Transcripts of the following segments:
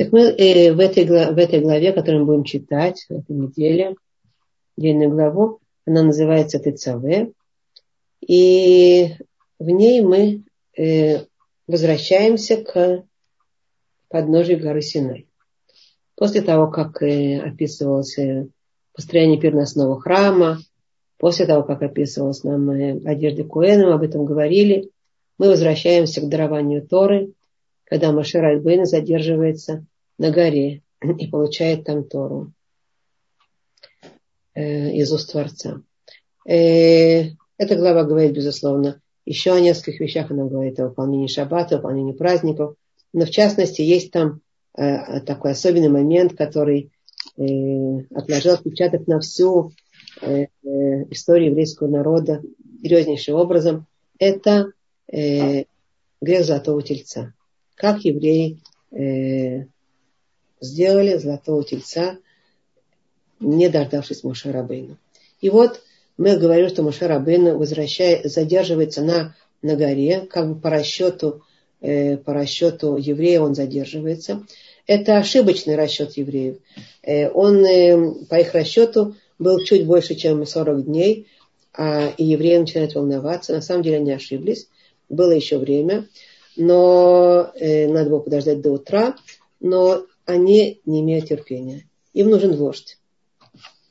Так мы э, в, этой, в этой главе, которую мы будем читать в этой неделе, отдельную главу, она называется Тецаве. И в ней мы э, возвращаемся к подножию горы Синай. После того, как э, описывалось э, построение переносного храма, после того, как описывалась нам э, одежда Куэна, об этом говорили, мы возвращаемся к дарованию Торы, когда Машер Альбейна задерживается на горе и получает там Тору э, из уст Творца. Э, эта глава говорит, безусловно, еще о нескольких вещах. Она говорит о выполнении шаббата, о выполнении праздников. Но в частности, есть там э, такой особенный момент, который э, отложил отпечаток на всю э, историю еврейского народа серьезнейшим образом. Это грех золотого тельца. Как евреи сделали золотого тельца, не дождавшись Моше Рабейну. И вот мы говорим, что Моше возвращает, задерживается на, на горе, как бы по расчету, э, по расчету еврея он задерживается. Это ошибочный расчет евреев. Э, он э, по их расчету был чуть больше, чем 40 дней, а, и евреи начинают волноваться. На самом деле они ошиблись. Было еще время, но э, надо было подождать до утра. Но они не имеют терпения. Им нужен вождь.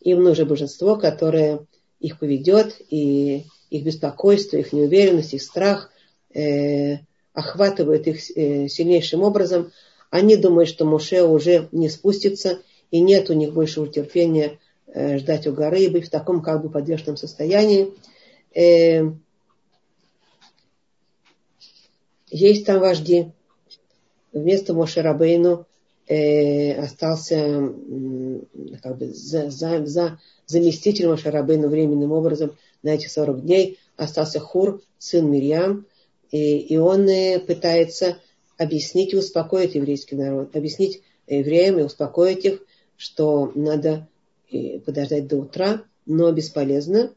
Им нужно божество, которое их поведет, и их беспокойство, их неуверенность, их страх э, охватывает их э, сильнейшим образом. Они думают, что Муше уже не спустится, и нет у них большего терпения э, ждать у горы и быть в таком как бы подвешенном состоянии. Э, есть там вожди. Вместо Моше Рабейну остался как бы, за, за, за заместителем Шарабейну временным образом на эти 40 дней. Остался Хур, сын Мирьям, и, и он э, пытается объяснить и успокоить еврейский народ, объяснить евреям и успокоить их, что надо э, подождать до утра, но бесполезно.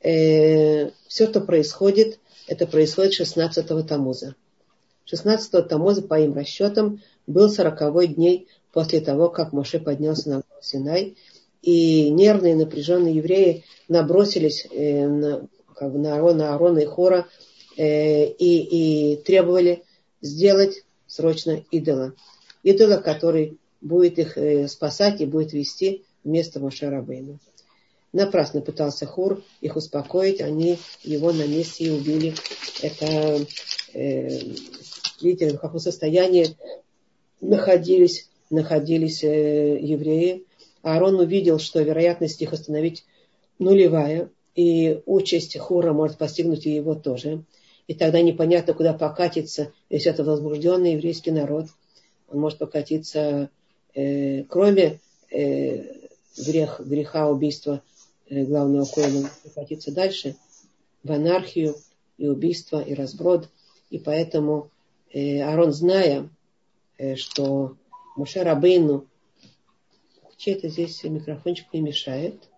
Э, все, что происходит, это происходит 16-го Тамуза. 16-го Тамуза, по им расчетам, был сороковой дней после того, как Моше поднялся на Синай, и нервные напряженные евреи набросились э, на, как бы на Аарона, Аарона и Хора э, и, и требовали сделать срочно идола. Идола, который будет их э, спасать и будет вести вместо Моше Рабейна. Напрасно пытался Хур их успокоить, они его на месте и убили. Это, э, видите, в каком состоянии находились, находились э, евреи. Аарон увидел, что вероятность их остановить нулевая, и участь Хура может постигнуть и его тоже. И тогда непонятно, куда покатиться, если это возбужденный еврейский народ. Он может покатиться, э, кроме э, грех, греха убийства э, главного коина, покатиться дальше в анархию и убийство, и разброд. И поэтому э, Аарон, зная, Э, что Муше Рабейну, чей-то здесь микрофончик не мешает.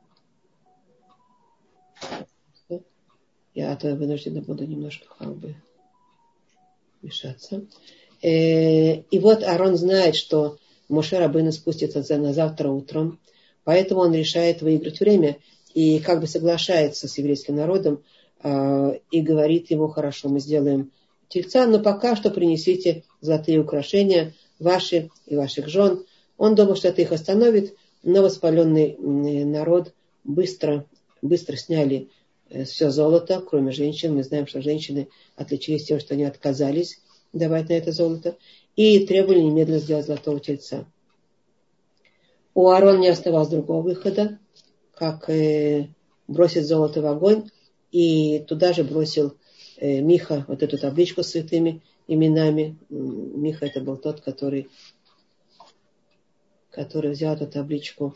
Я а то вынуждена буду немножко как бы мешаться. Э, и вот Арон знает, что Моше Рабейну спустится на завтра утром, поэтому он решает выиграть время и как бы соглашается с еврейским народом э, и говорит ему, хорошо, мы сделаем тельца, но пока что принесите золотые украшения ваши и ваших жен. Он думал, что это их остановит, но воспаленный народ быстро, быстро сняли э, все золото, кроме женщин. Мы знаем, что женщины отличились тем, что они отказались давать на это золото. И требовали немедленно сделать золотого тельца. У Аарона не оставалось другого выхода, как э, бросить золото в огонь. И туда же бросил Миха вот эту табличку с святыми именами. Миха это был тот, который, который взял эту табличку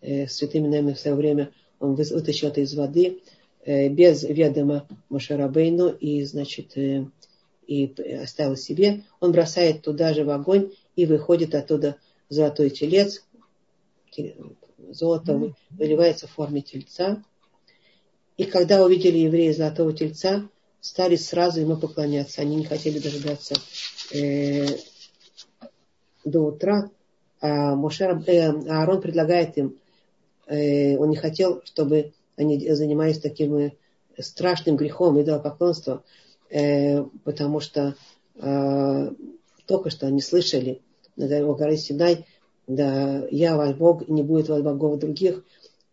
э, с святыми именами в свое время. Он вытащил это из воды э, без ведома Мошарабейну и, значит, э, и оставил себе. Он бросает туда же в огонь и выходит оттуда золотой телец. Золото выливается в форме тельца. И когда увидели евреи золотого тельца, стали сразу ему поклоняться. Они не хотели дожидаться э, до утра, а Моше, э, Аарон предлагает им, э, он не хотел, чтобы они занимались таким э, страшным грехом идолопоклонства, э, потому что э, только что они слышали на горе Синай, да, я ваш Бог, не будет вас богов других,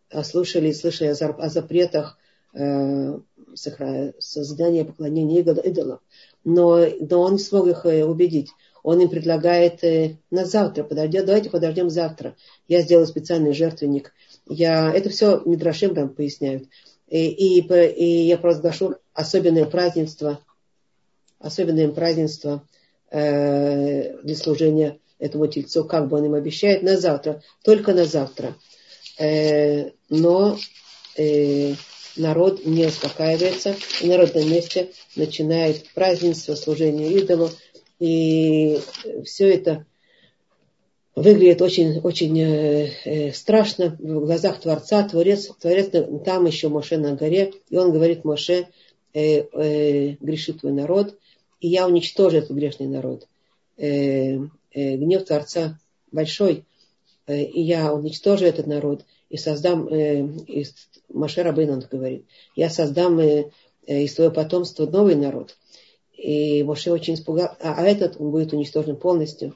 а слушали, слышали о запретах э, создания поклонения идолов. Но, но он не смог их э, убедить. Он им предлагает э, на завтра, подождем, давайте подождем завтра. Я сделаю специальный жертвенник. Я, это все Мидрашим там поясняют. И, и, и я провозглашу особенное празднество, особенное празднество э, для служения этому тельцу, как бы он им обещает, на завтра, только на завтра. Э, но э, народ не успокаивается, и народ на месте начинает празднество, служение идолу, и все это выглядит очень, очень э, э, страшно в глазах Творца. Творец, Творец там еще Моше на горе, и он говорит Моше, э, э, грешит твой народ, и я уничтожу этот грешный народ. Э, э, гнев Творца большой, э, и я уничтожу этот народ, и создам, э, из Моше Рабын он говорит, я создам э, э, из твоего потомства новый народ. И Моше очень испугался, а, а этот он будет уничтожен полностью.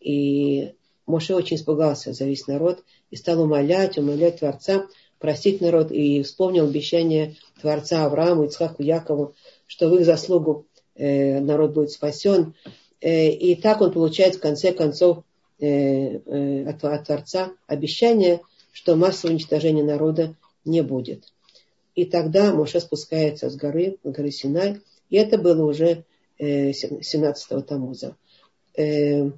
И Моше очень испугался за весь народ и стал умолять, умолять Творца, простить народ и вспомнил обещание Творца Аврааму, Ицхаку, Якову, что в их заслугу э, народ будет спасен. И так он получает в конце концов от, Творца обещание, что массового уничтожения народа не будет. И тогда Моше спускается с горы, горы Синай, и это было уже э, 17-го Тамуза. Э,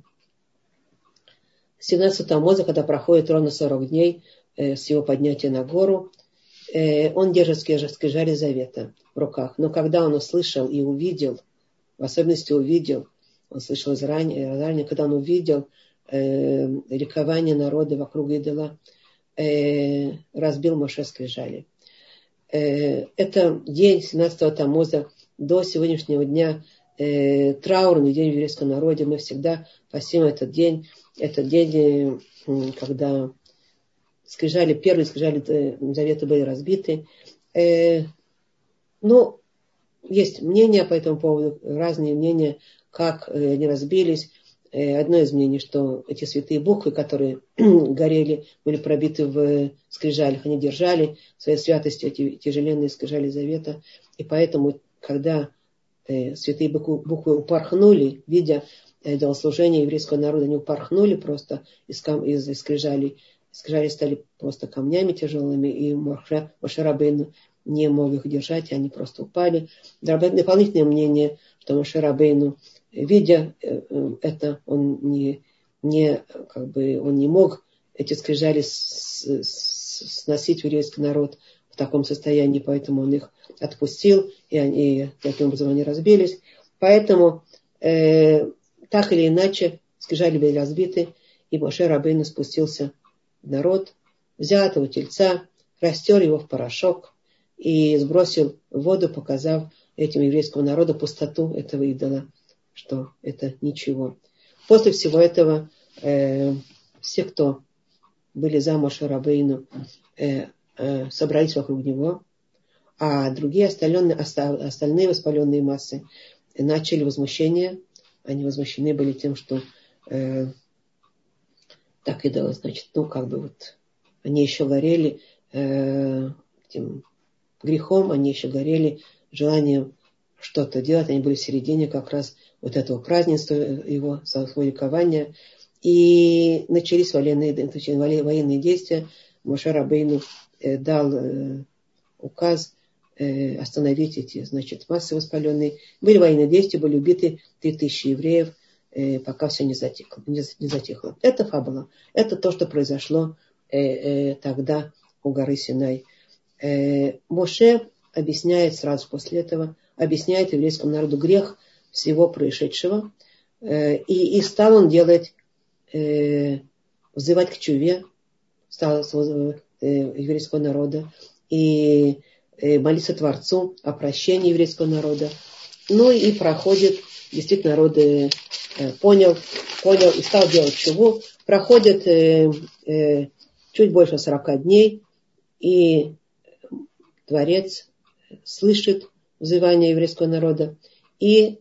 17 Тамоза, когда проходит ровно 40 дней э, с его поднятия на гору, э, он держит скрижали завета в руках. Но когда он услышал и увидел, в особенности увидел, он слышал из ранее, когда он увидел э, ликование народа вокруг идола, э, разбил Моше скрижали. Э, это день 17 Тамоза до сегодняшнего дня э, траурный день в еврейском народе. Мы всегда пасим этот день это день, когда скрижали, первые скрижали э, завета были разбиты. Э, ну, есть мнения по этому поводу, разные мнения, как э, они разбились. Одно из мнений, что эти святые буквы, которые горели, были пробиты в скрижалях, они держали своей святостью эти тяжеленные скрижали завета. И поэтому, когда святые буквы упорхнули, видя идолослужения еврейского народа не упорхнули просто из, кам, из, из скрижалей. Скрижали стали просто камнями тяжелыми, и Рабейну не мог их держать, и они просто упали. Дополнительное мнение, что Моше Рабейну, видя э, э, это, он не, не, как бы, он не мог эти скрижали сносить еврейский народ в таком состоянии, поэтому он их отпустил, и они, таким образом они разбились. Поэтому э, так или иначе, скрижали были разбиты, и Моше Рабейну спустился в народ, взял этого тельца, растер его в порошок и сбросил в воду, показав этим еврейскому народу пустоту этого идола, что это ничего. После всего этого э, все, кто были за Моше Рабейну, э, э, собрались вокруг него, а другие остальные, остальные воспаленные массы начали возмущение они возмущены были тем, что э, так и дало, значит, ну, как бы вот, они еще горели э, этим грехом, они еще горели желанием что-то делать, они были в середине как раз вот этого празднества, его своего ликования, и начались военные, военные действия. Моше Рабейну э, дал э, указ Э, остановить эти, значит, массы воспаленные. Были военные действия, были убиты 3000 евреев, э, пока все не затихло. Не, не затихло. Это фабула. Это то, что произошло э, тогда у горы Синай. Моше объясняет сразу после этого, объясняет еврейскому народу грех всего происшедшего. И, и стал он делать, взывать к чуве, стал еврейского народа. И Э, молиться Творцу о прощении еврейского народа. Ну и проходит действительно народ э, понял, понял и стал делать чего. Проходит э, э, чуть больше 40 дней, и Творец слышит взывание еврейского народа и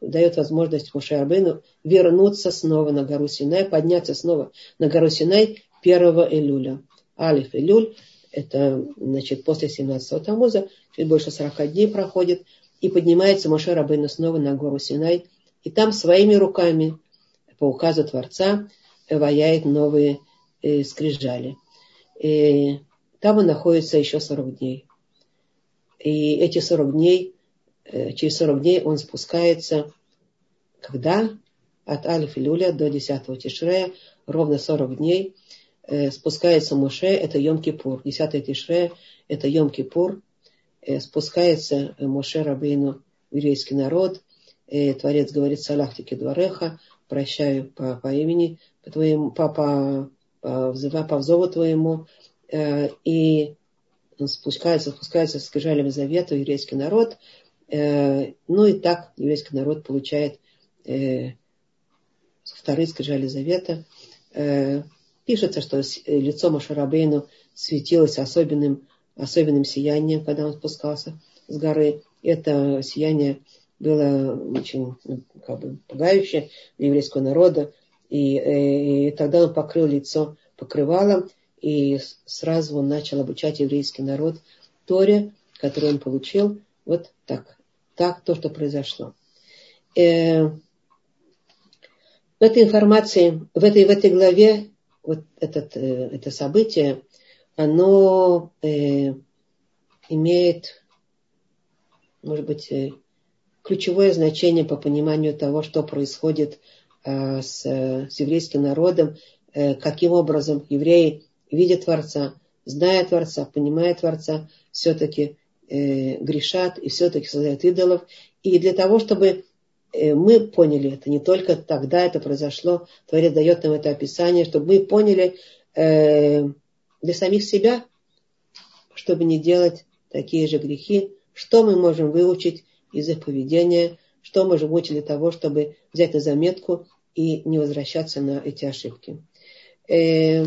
дает возможность Муше Арбену вернуться снова на гору Синай, подняться снова на гору Синай 1 Илюля. Алиф Илюль, это значит, после 17-го Тамуза, чуть больше 40 дней проходит, и поднимается Моше Рабейну снова на гору Синай, и там своими руками, по указу Творца, ваяет новые э, скрижали. И там он находится еще 40 дней. И эти 40 дней, через 40 дней он спускается, когда? От Алиф Илюля до 10 Тишрея, ровно 40 дней, э, спускается Муше, это Йом-Кипур. 10 Тишрея, это Йом-Кипур, Э, спускается э, Моше Рабейну в еврейский народ. Творец говорит, салахтики двореха, прощаю по, по имени, по твоему, по, по, по, взыва, по взову твоему. Э, и спускается, спускается с скрижалями завета еврейский народ. Ну и так еврейский народ получает вторые скрижали завета. Пишется, что лицо Машарабейну светилось особенным особенным сиянием, когда он спускался с горы. Это сияние было очень ну, как бы, пугающее для еврейского народа. И, и, тогда он покрыл лицо покрывалом, и сразу он начал обучать еврейский народ Торе, который он получил. Вот так. Так то, что произошло. Э, в этой информации, в этой, в этой главе, вот этот, э, это событие, оно э, имеет, может быть, э, ключевое значение по пониманию того, что происходит э, с, с еврейским народом, э, каким образом евреи видят Творца, зная Творца, понимая Творца, все-таки э, грешат и все-таки создают идолов. И для того, чтобы э, мы поняли это, не только тогда это произошло, Творец дает нам это описание, чтобы мы поняли, э, для самих себя, чтобы не делать такие же грехи, что мы можем выучить из их поведения, что можем выучить для того, чтобы взять на заметку и не возвращаться на эти ошибки. Э,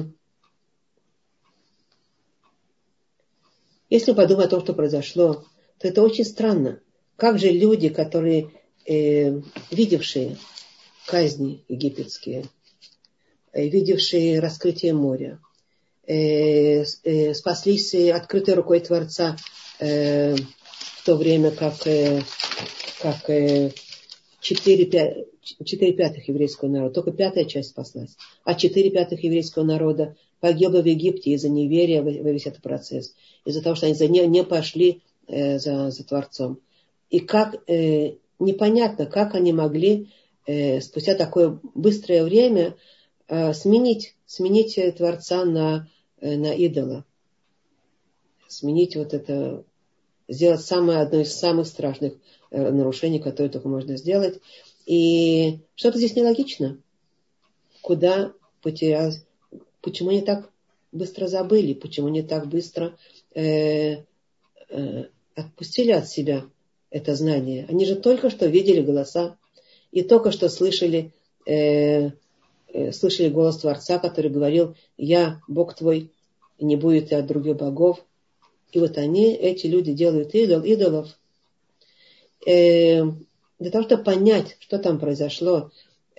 если подумать о том, что произошло, то это очень странно. Как же люди, которые, э, видевшие казни египетские, э, видевшие раскрытие моря, э, э, спаслись открытой рукой Творца э, в то время, как, э, как э, 4, 5, 4 пятых еврейского народа, только пятая часть спаслась, а 4 пятых еврейского народа погибло в Египте из-за неверия в, весь этот процесс, из-за того, что они за, не, не пошли э, за, за Творцом. И как э, непонятно, как они могли э, спустя такое быстрое время э, сменить, сменить Творца на Э, на идола. Сменить вот это, сделать самое, одно из самых страшных э, нарушений, которые только можно сделать. И что-то здесь нелогично. Куда потерялось, почему они так быстро забыли, почему они так быстро э, э, отпустили от себя это знание. Они же только что видели голоса и только что слышали э, Э, слышали голос Творца, который говорил, я Бог твой, не будет и от других богов. И вот они, эти люди делают идол, идолов. Э, для того, чтобы понять, что там произошло,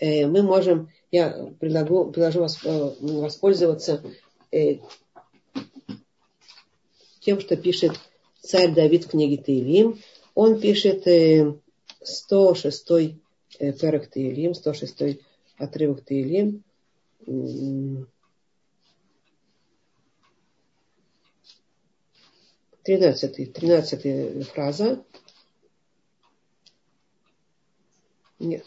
мы можем, я предлагу, предложу вас, э, воспользоваться э, тем, что пишет царь Давид в книге Таилим. Он пишет э, 106 э, перек Таилим, 106 отрывок Таилим. Тринадцатый, тринадцатая фраза. Нет,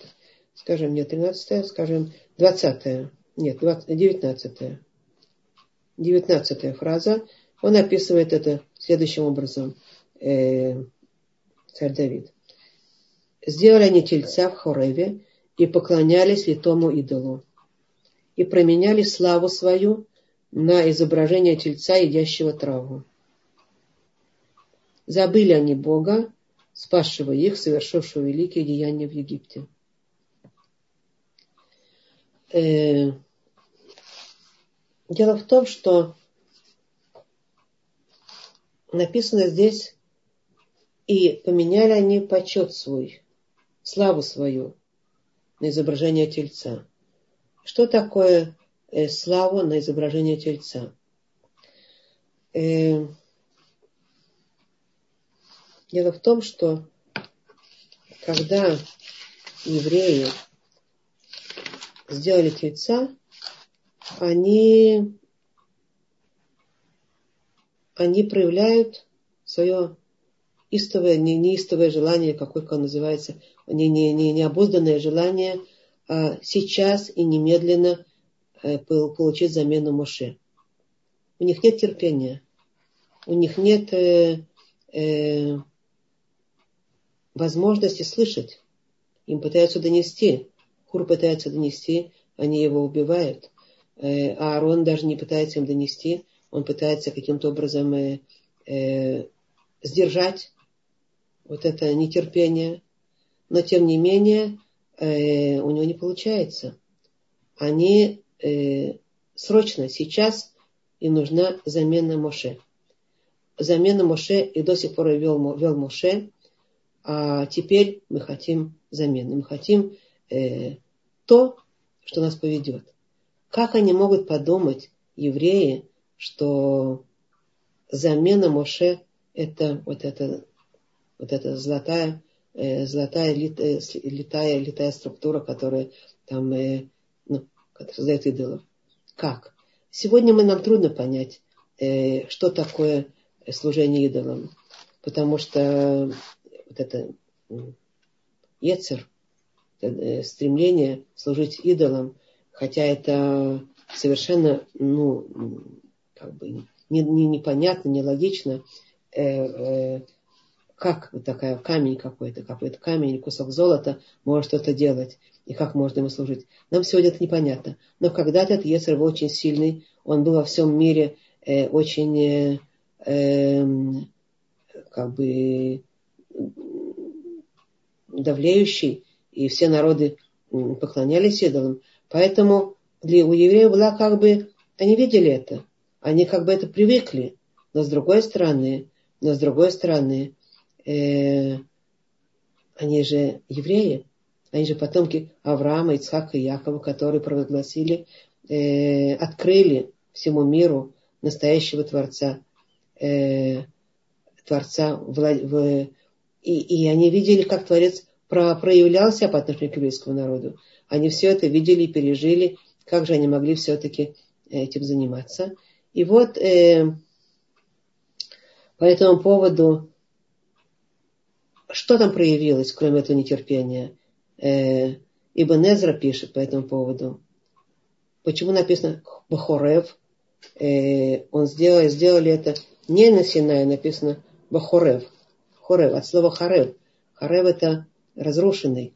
скажем, не тринадцатая, скажем, двадцатая. Нет, девятнадцатая. Девятнадцатая фраза. Он описывает это следующим образом. Э, царь Давид. Сделали они тельца в Хореве и поклонялись литому идолу, и променяли славу свою на изображение тельца, едящего траву. Забыли они Бога, спасшего их, совершившего великие деяния в Египте. Э, дело в том, что написано здесь, и поменяли они почет свой, славу свою на изображение тельца. Что такое э, славу на изображение тельца? Э, дело в том, что когда евреи сделали тельца, они, они проявляют свое истовое, не, неистовое желание, какой он называется, не, не, не, необузданное желание а сейчас и немедленно э, получить замену Моше. У них нет терпения, у них нет э, э, возможности слышать. Им пытаются донести. Хур пытается донести, они его убивают. Э, а Аарон даже не пытается им донести, он пытается каким-то образом э, э, сдержать вот это нетерпение, но тем не менее э, у него не получается. Они э, срочно сейчас им нужна замена Моше. Замена Моше и до сих пор вел, вел Моше, а теперь мы хотим замены. Мы хотим э, то, что нас поведет. Как они могут подумать, евреи, что замена Моше это вот это вот эта золотая, э, золотая литая, литая, литая структура, которая там, э, ну, создает идолов. Как? Сегодня мы, нам трудно понять, э, что такое служение идолам, потому что вот это Ецер, стремление служить идолам, хотя это совершенно, ну, как бы не, не, непонятно, нелогично, э, э, как вот такая камень какой-то, какой-то камень или кусок золота может что-то делать, и как можно ему служить. Нам сегодня это непонятно. Но когда-то этот Ецер был очень сильный, он был во всем мире э, очень э, э, как бы давлеющий, и все народы поклонялись идолам. Поэтому для, у евреев была как бы, они видели это, они как бы это привыкли, но с другой стороны, но с другой стороны, э, они же евреи, они же потомки Авраама, Ицхака и Якова, которые провозгласили, э, открыли всему миру настоящего Творца, э, Творца в, в, и, и они видели, как Творец про, проявлялся по отношению к еврейскому народу. Они все это видели и пережили, как же они могли все-таки этим заниматься. И вот э, по этому поводу что там проявилось, кроме этого нетерпения? Э, Ибн Эзра пишет по этому поводу. Почему написано Бахорев? Э, он сделал, сделали это не на Синае, написано Бахорев. Хорев, от слова Харев. Харев это разрушенный.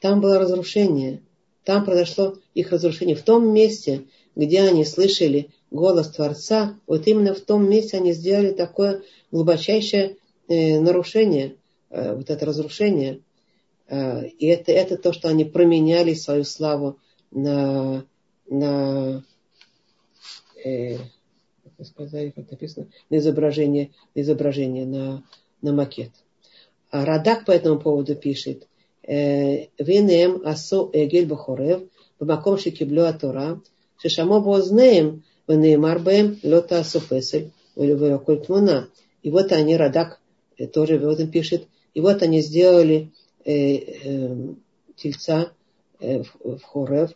Там было разрушение. Там произошло их разрушение. В том месте, где они слышали голос Творца, вот именно в том месте они сделали такое глубочайшее э, нарушение – Э, вот это разрушение. Э, и это, это то, что они променяли свою славу на, на э, как сказали, как написано, на изображение, на изображение, на, на макет. А Радак по этому поводу пишет, Венем асо эгель бахорев, במקום שקיבלו התורה, ששמעו באוזניהם ונאמר בהם לא תעשו פסל ולא כל תמונה. И вот они, Радак тоже в этом пишет, и вот они сделали э, э, тельца э, в, в Хорев.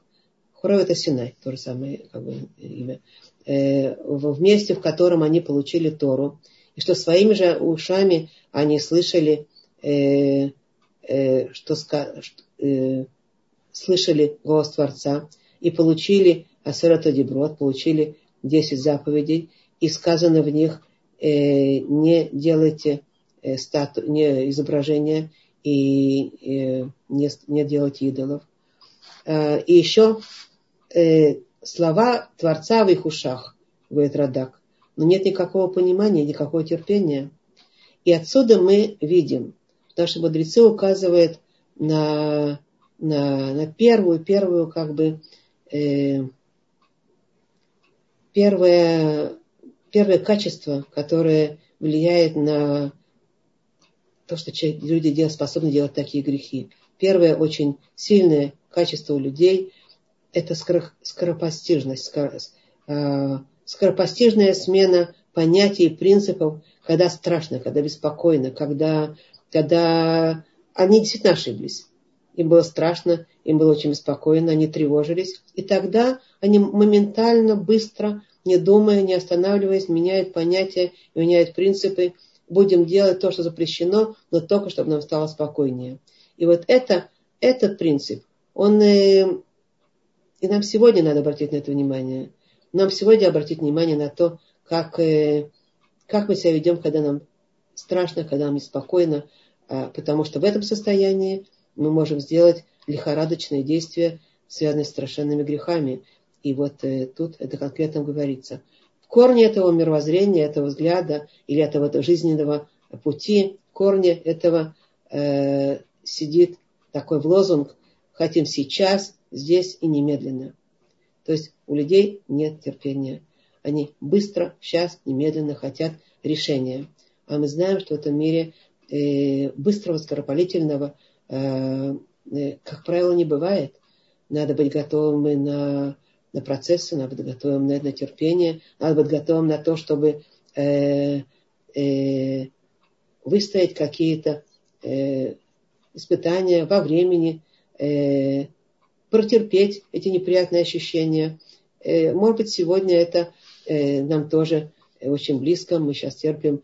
Хорев это Синай, то же самое как бы, имя. Э, в месте, в котором они получили Тору. И что своими же ушами они слышали, э, э, что, э, слышали голос Творца и получили Асерата Деброд, получили 10 заповедей, и сказано в них, э, не делайте Э, стату, не изображения и, и не, не делать идолов. Э, и еще э, слова Творца в их ушах, говорит Радак, но нет никакого понимания, никакого терпения. И отсюда мы видим, что наши мудрецы указывают на, на, на первую, первую как бы э, первое, первое качество, которое влияет на то, что люди делают, способны делать такие грехи. Первое очень сильное качество у людей – это скоропостижность, э, скоропостижная смена понятий и принципов, когда страшно, когда беспокойно, когда, когда они действительно ошиблись. Им было страшно, им было очень беспокойно, они тревожились. И тогда они моментально, быстро, не думая, не останавливаясь, меняют понятия, меняют принципы. Будем делать то, что запрещено, но только чтобы нам стало спокойнее. И вот это, этот принцип, он и, э, и нам сегодня надо обратить на это внимание. Нам сегодня обратить внимание на то, как, э, как мы себя ведем, когда нам страшно, когда нам неспокойно, потому что в этом состоянии мы можем сделать лихорадочные действия, связанные с страшенными грехами. И вот э, тут это конкретно говорится. В корне этого мировоззрения, этого взгляда или этого жизненного пути, в корне этого э, сидит такой в лозунг «хотим сейчас, здесь и немедленно». То есть у людей нет терпения. Они быстро, сейчас, немедленно хотят решения. А мы знаем, что в этом мире быстрого, скоропалительного, э, э, как правило, не бывает. Надо быть готовым на, на процессы, надо быть готовым на, на терпение, надо быть готовым на то, чтобы э, э, выстоять какие-то э, испытания во времени, э, протерпеть эти неприятные ощущения. Э, может быть, сегодня это э, нам тоже очень близко. Мы сейчас терпим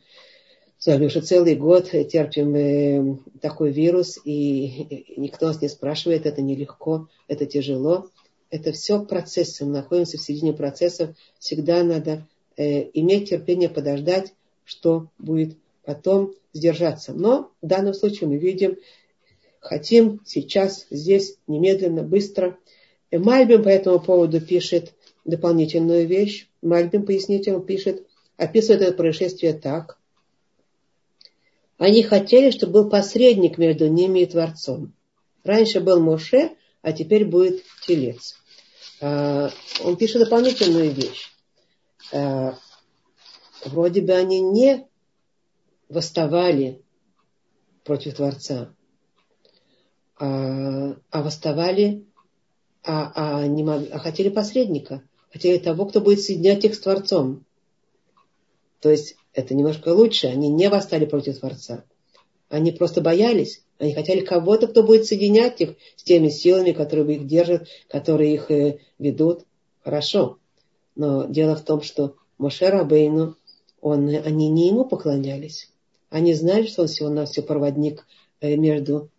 уже целый год терпим э, такой вирус, и никто нас не спрашивает, это нелегко, это тяжело. Это все процессы, мы находимся в середине процессов. Всегда надо иметь терпение, подождать, что будет потом, сдержаться. Но в данном случае мы видим, хотим сейчас, здесь, немедленно, быстро. Мальбим по этому поводу пишет дополнительную вещь. Мальбим, пояснитель, пишет, описывает это происшествие так. Они хотели, чтобы был посредник между ними и Творцом. Раньше был Моше, а теперь будет Телец. А, он пишет дополнительную вещь. А, вроде бы они не восставали против Творца, а, а восставали, а, а, не а хотели посредника, хотели того, кто будет соединять их с Творцом. То есть это немножко лучше, они не восстали против Творца. Они просто боялись, они хотели кого-то, кто будет соединять их с теми силами, которые их держат, которые их э, ведут. Хорошо. Но дело в том, что Моше Рабейну, он, они не ему поклонялись. Они знали, что он всего на все проводник э, между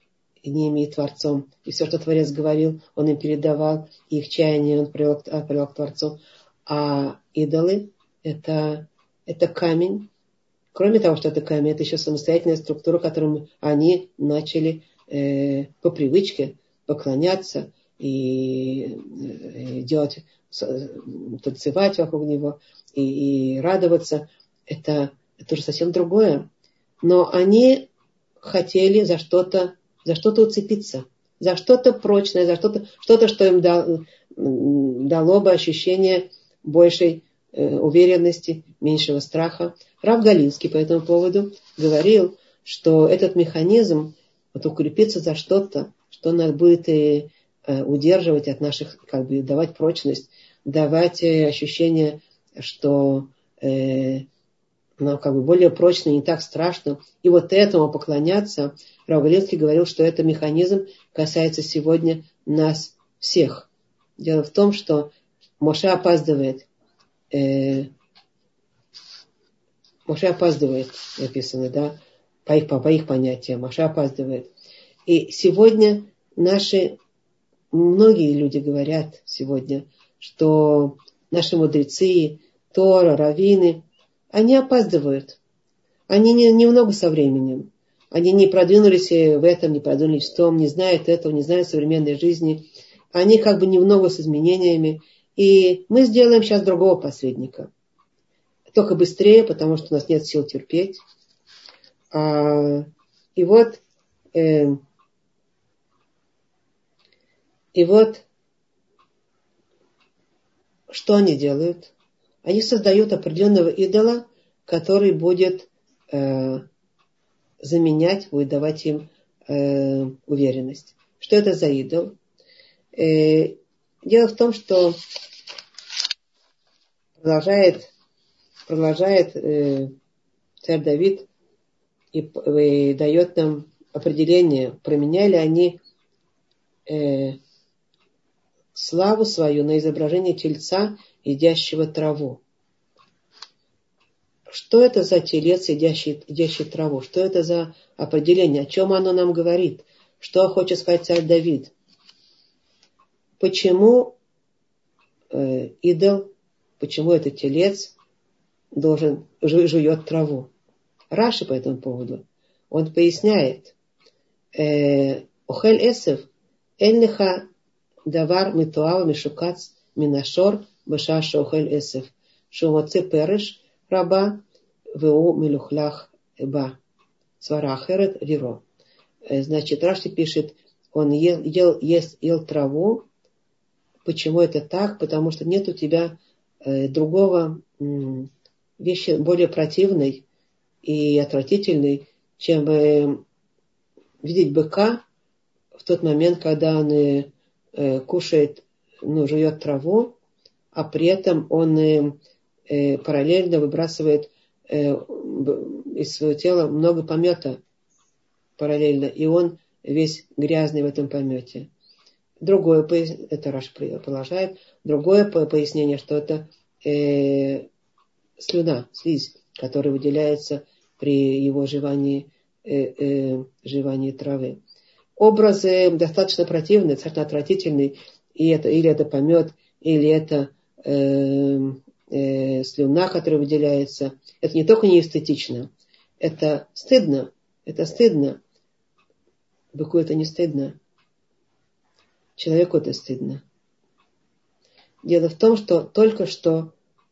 ними и Творцом. И все, что Творец говорил, он им передавал, их чаяние он привел, привел к Творцу. А идолы это, это камень. Кроме того, что это камень, это еще самостоятельная структура, которым они начали э, по привычке поклоняться и, э, делать, танцевать вокруг него и, и радоваться. Это, это уже совсем другое. Но они хотели за что-то за что-то уцепиться, за что-то прочное, за что-то, что-то, что им дал, дало бы ощущение большей э, уверенности, меньшего страха. Рав Галинский по этому поводу говорил, что этот механизм вот укрепиться за что-то, что нас будет и, э, удерживать от наших, как бы давать прочность, давать э, ощущение, что э, нам как бы более прочно, не так страшно. И вот этому поклоняться, Раугалинский говорил, что это механизм касается сегодня нас всех. Дело в том, что Моше опаздывает. Э, Моше опаздывает, написано, да, по их, по, по их понятиям. Моше опаздывает. И сегодня наши, многие люди говорят сегодня, что наши мудрецы, Тора, Равины, они опаздывают. Они не, немного со временем. Они не продвинулись в этом, не продвинулись в том, не знают этого, не знают современной жизни. Они как бы немного с изменениями. И мы сделаем сейчас другого посредника. Только быстрее, потому что у нас нет сил терпеть. А, и вот, э, и вот что они делают? Они создают определенного идола, который будет э, заменять, будет давать им э, уверенность. Что это за идол? Э, дело в том, что продолжает, продолжает э, царь Давид и, и дает нам определение, променяли они э, славу свою на изображение тельца, едящего траву. Что это за телец, едящий, едящий траву? Что это за определение? О чем оно нам говорит? Что хочет сказать царь Давид? Почему э, идол, почему этот телец должен жует траву? Раши по этому поводу. Он поясняет. Э, Охель Эсев, Эльниха Давар Митуава Мишукац Минашор Баша Шохель Эсев. Шумоце Переш Раба Ву Милухлях Ба. Сварахерет Виро. Э, значит, Раши пишет, он ел, ел, ест, ел траву. Почему это так? Потому что нет у тебя э, другого э, вещи более противной и отвратительной, чем э, видеть быка в тот момент, когда он э, э, кушает, ну, жует траву, а при этом он э, э, параллельно выбрасывает э, из своего тела много помета параллельно, и он весь грязный в этом помете. Другое, это Раш продолжает, другое пояснение, что это э, слюна, слизь, которая выделяется при его жевании, э, э, жевании травы. Образы достаточно противные, достаточно отвратительные, и это, или это помет, или это э, э, слюна, которая выделяется. Это не только не эстетично, это стыдно, это стыдно. Быку это не стыдно. Человеку это стыдно. Дело в том, что только что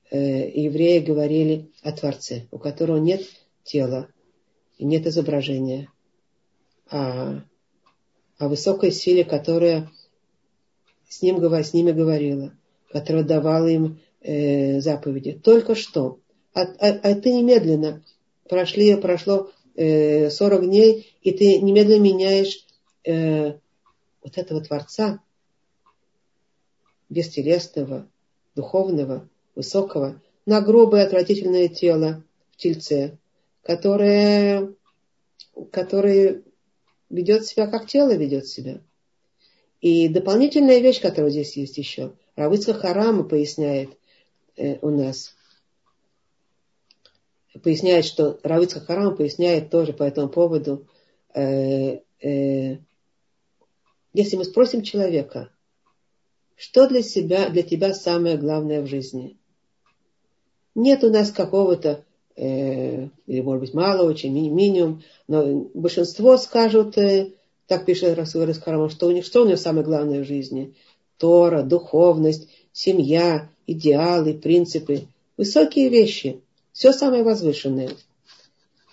э, евреи говорили о Творце, у которого нет тела и нет изображения, а о высокой силе, которая с, ним, с ними говорила, которая давала им э, заповеди. Только что. А, а, а ты немедленно прошли, прошло э, 40 дней, и ты немедленно меняешь э, вот этого Творца, бестелесного, духовного, высокого, на грубое, отвратительное тело в тельце, которое, которое ведет себя, как тело ведет себя. И дополнительная вещь, которая здесь есть еще. Равыцка Харама поясняет э, у нас. Поясняет, что Равыцка Харама поясняет тоже по этому поводу. Э, э, если мы спросим человека, что для себя, для тебя самое главное в жизни? Нет у нас какого-то э, или, может быть, мало очень, ми- минимум, но большинство скажут, э, так пишет Расул Раскарама, что у них что у них самое главное в жизни? Тора, духовность, семья, идеалы, принципы, высокие вещи, все самое возвышенное.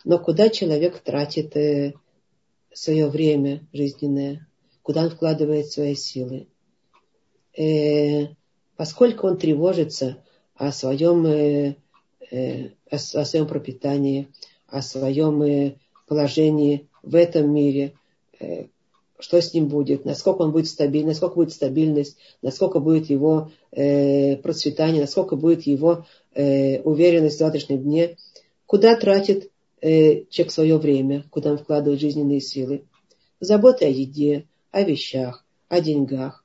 Но куда человек тратит э, свое время жизненное, куда он вкладывает свои силы? Э, поскольку он тревожится о своем э, Э, о, о своем пропитании, о своем э, положении в этом мире, э, что с ним будет, насколько он будет стабильный, насколько будет стабильность, насколько будет его процветание, насколько будет его уверенность в завтрашнем дне, куда тратит человек свое время, куда он вкладывает жизненные силы. Забота о еде, о вещах, о деньгах.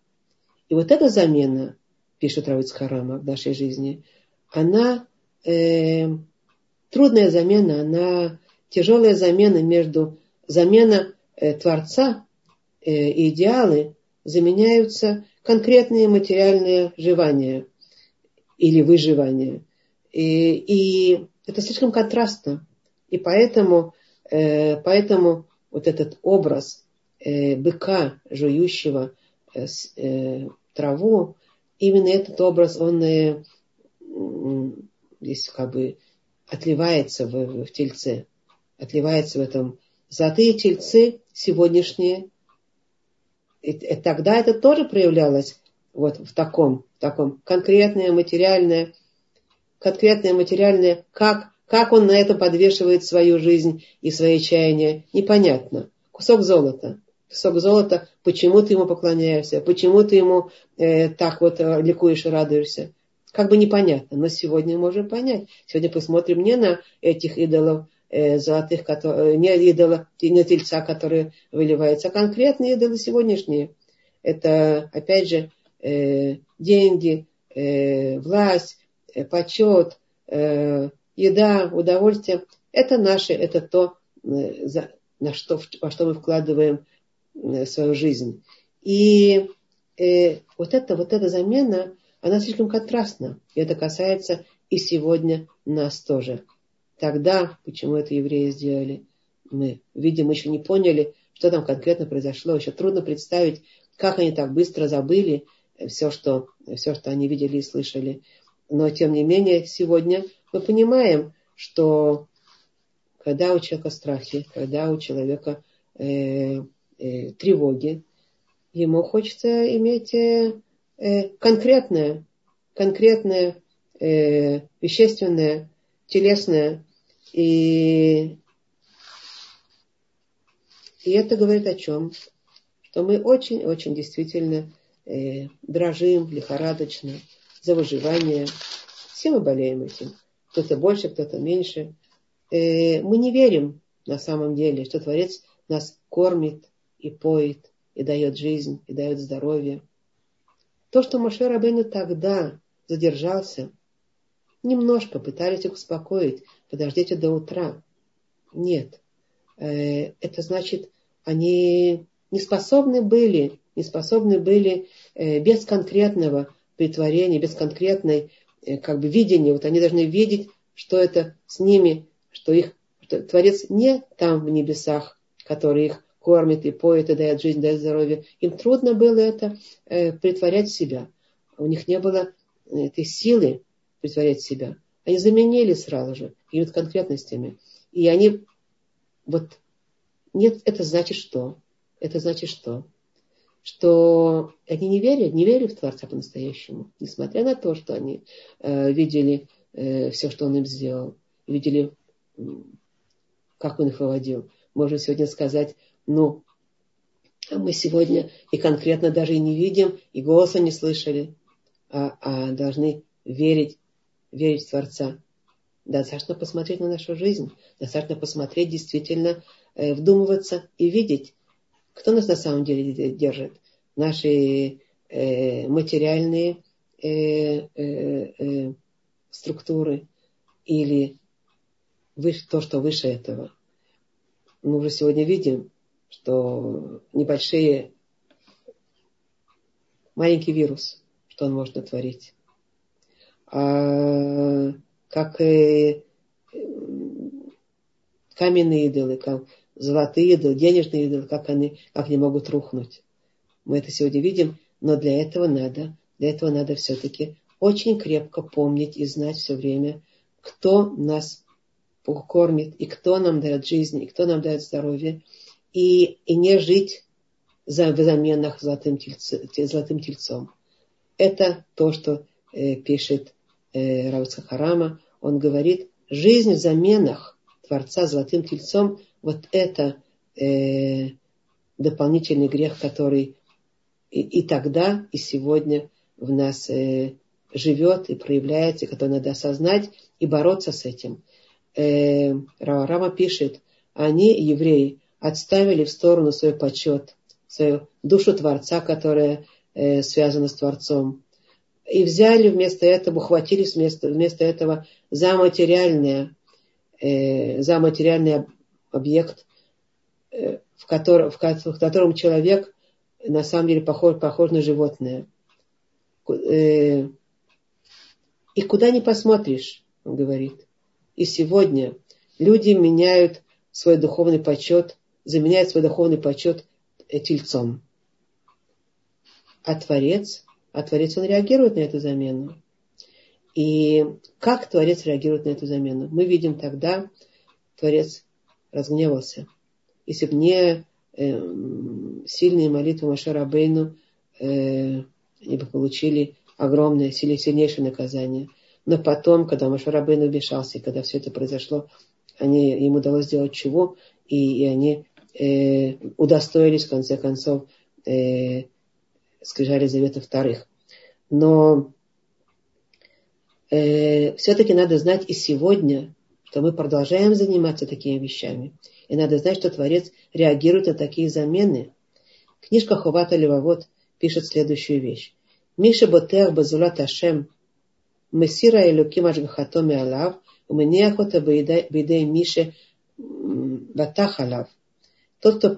И вот эта замена, пишет Равиц Харама в нашей жизни, она э, трудная замена, она тяжелая замена между замена э, Творца э, и идеалы заменяются конкретные материальные живания или выживания. И, и это слишком контрастно. И поэтому, э, поэтому вот этот образ э, быка, жующего э, э, траву, именно этот образ, он здесь как бы отливается в, в тельце, отливается в этом. Золотые тельцы сегодняшние, и, и тогда это тоже проявлялось вот в таком таком конкретное, материальное, конкретное, материальное, как, как он на это подвешивает свою жизнь и свои чаяния, непонятно. Кусок золота. Кусок золота, почему ты ему поклоняешься, почему ты ему э, так вот э, ликуешь и радуешься. Как бы непонятно, но сегодня можем понять. Сегодня посмотрим не на этих идолов, э, золотых, которые, не идола, не тельца, которые выливаются, а конкретные идолы сегодняшние. Это, опять же, э, деньги, э, власть, э, почет, э, еда, удовольствие. Это наше, это то, э, за, на что, во что мы вкладываем э, свою жизнь. И э, вот, это, вот эта замена, она слишком контрастна. И это касается и сегодня нас тоже. Тогда, почему это евреи сделали, мы, видимо, еще не поняли, что там конкретно произошло. Еще трудно представить, как они так быстро забыли все, что, все, что они видели и слышали. Но, тем не менее, сегодня мы понимаем, что когда у человека страхи, когда у человека э, э, тревоги, ему хочется иметь э, э, конкретное, конкретное, э, вещественное, телесное. И, и это говорит о чем? Что мы очень-очень действительно э, дрожим лихорадочно за выживание. Все мы болеем этим. Кто-то больше, кто-то меньше. Э, мы не верим на самом деле, что Творец нас кормит и поет, и дает жизнь, и дает здоровье. То, что Моше Рабейну тогда задержался, немножко пытались их успокоить, подождите до утра. Нет. Э, это значит, они не способны были не способны были э, без конкретного притворения, без конкретной э, как бы видения. Вот они должны видеть, что это с ними, что их что Творец не там в небесах, который их кормит и поет и дает жизнь, дает здоровье. Им трудно было это э, притворять себя. У них не было этой силы притворять себя. Они заменили сразу же какими-то конкретностями. И они вот нет, это значит что? Это значит что? что они не верят, не верят в Творца по-настоящему, несмотря на то, что они э, видели э, все, что он им сделал, видели, как он их выводил. Можно сегодня сказать, ну, а мы сегодня и конкретно даже и не видим, и голоса не слышали, а, а должны верить, верить в Творца. Достаточно посмотреть на нашу жизнь, достаточно посмотреть, действительно э, вдумываться и видеть, кто нас на самом деле держит? Наши э, материальные э, э, э, структуры или выше, то, что выше этого. Мы уже сегодня видим, что небольшие, маленький вирус, что он может натворить. А, как и каменные идолы, как, золотые идолы, денежные идолы, как они, как они могут рухнуть. Мы это сегодня видим, но для этого надо, для этого надо все-таки очень крепко помнить и знать все время, кто нас кормит, и кто нам дает жизнь, и кто нам дает здоровье, и, и не жить за, в заменах золотым, тельце, золотым тельцом. Это то, что э, пишет э, Рауца Харама. Он говорит, жизнь в заменах Творца золотым тельцом вот это э, дополнительный грех, который и, и тогда, и сегодня в нас э, живет и проявляется, и который надо осознать и бороться с этим. Э, Рама пишет, они, евреи, отставили в сторону свой почет, свою душу Творца, которая э, связана с Творцом, и взяли вместо этого, ухватились вместо, вместо этого за материальное, э, за материальный объект, э, в, котором, в котором человек на самом деле похож, похож на животное. Э, и куда ни посмотришь, он говорит. И сегодня люди меняют свой духовный почет, заменяют свой духовный почет тельцом. А Творец, а Творец, он реагирует на эту замену. И как Творец реагирует на эту замену? Мы видим тогда, Творец разгневался. Если бы не э, сильные молитвы Машера Бейну, э, они бы получили огромное, сильнейшее наказание. Но потом, когда Машарабейн убежался, и когда все это произошло, они, им удалось сделать чего, и, и они э, удостоились, в конце концов, э, скрижали завета вторых. Но э, все-таки надо знать и сегодня, что мы продолжаем заниматься такими вещами. И надо знать, что Творец реагирует на такие замены. Книжка Хувата Левовод пишет следующую вещь. Миша Ботех Базулат Ашем Месира Элюким Ашгахатоми Алав Умениахота Бейдей Мише Батахалав. Тот, кто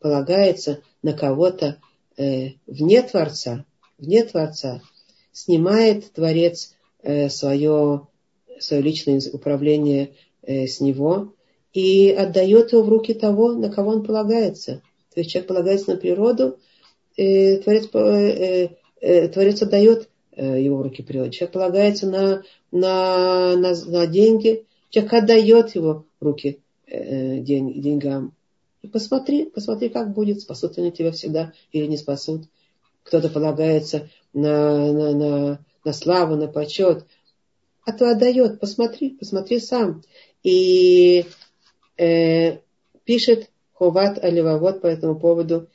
полагается на кого-то э, вне Творца, вне Творца, снимает Творец э, свое, свое личное управление э, с него и отдает его в руки того, на кого он полагается. То есть человек полагается на природу, Творец, Творец отдает его в руки природы. Человек полагается на, на, на, на деньги, человек отдает его в руки день, деньгам. И посмотри, посмотри, как будет, спасут они тебя всегда или не спасут. Кто-то полагается на, на, на, на славу, на почет, а то отдает. Посмотри, посмотри сам. И э, пишет Хуват Аливавод по этому поводу.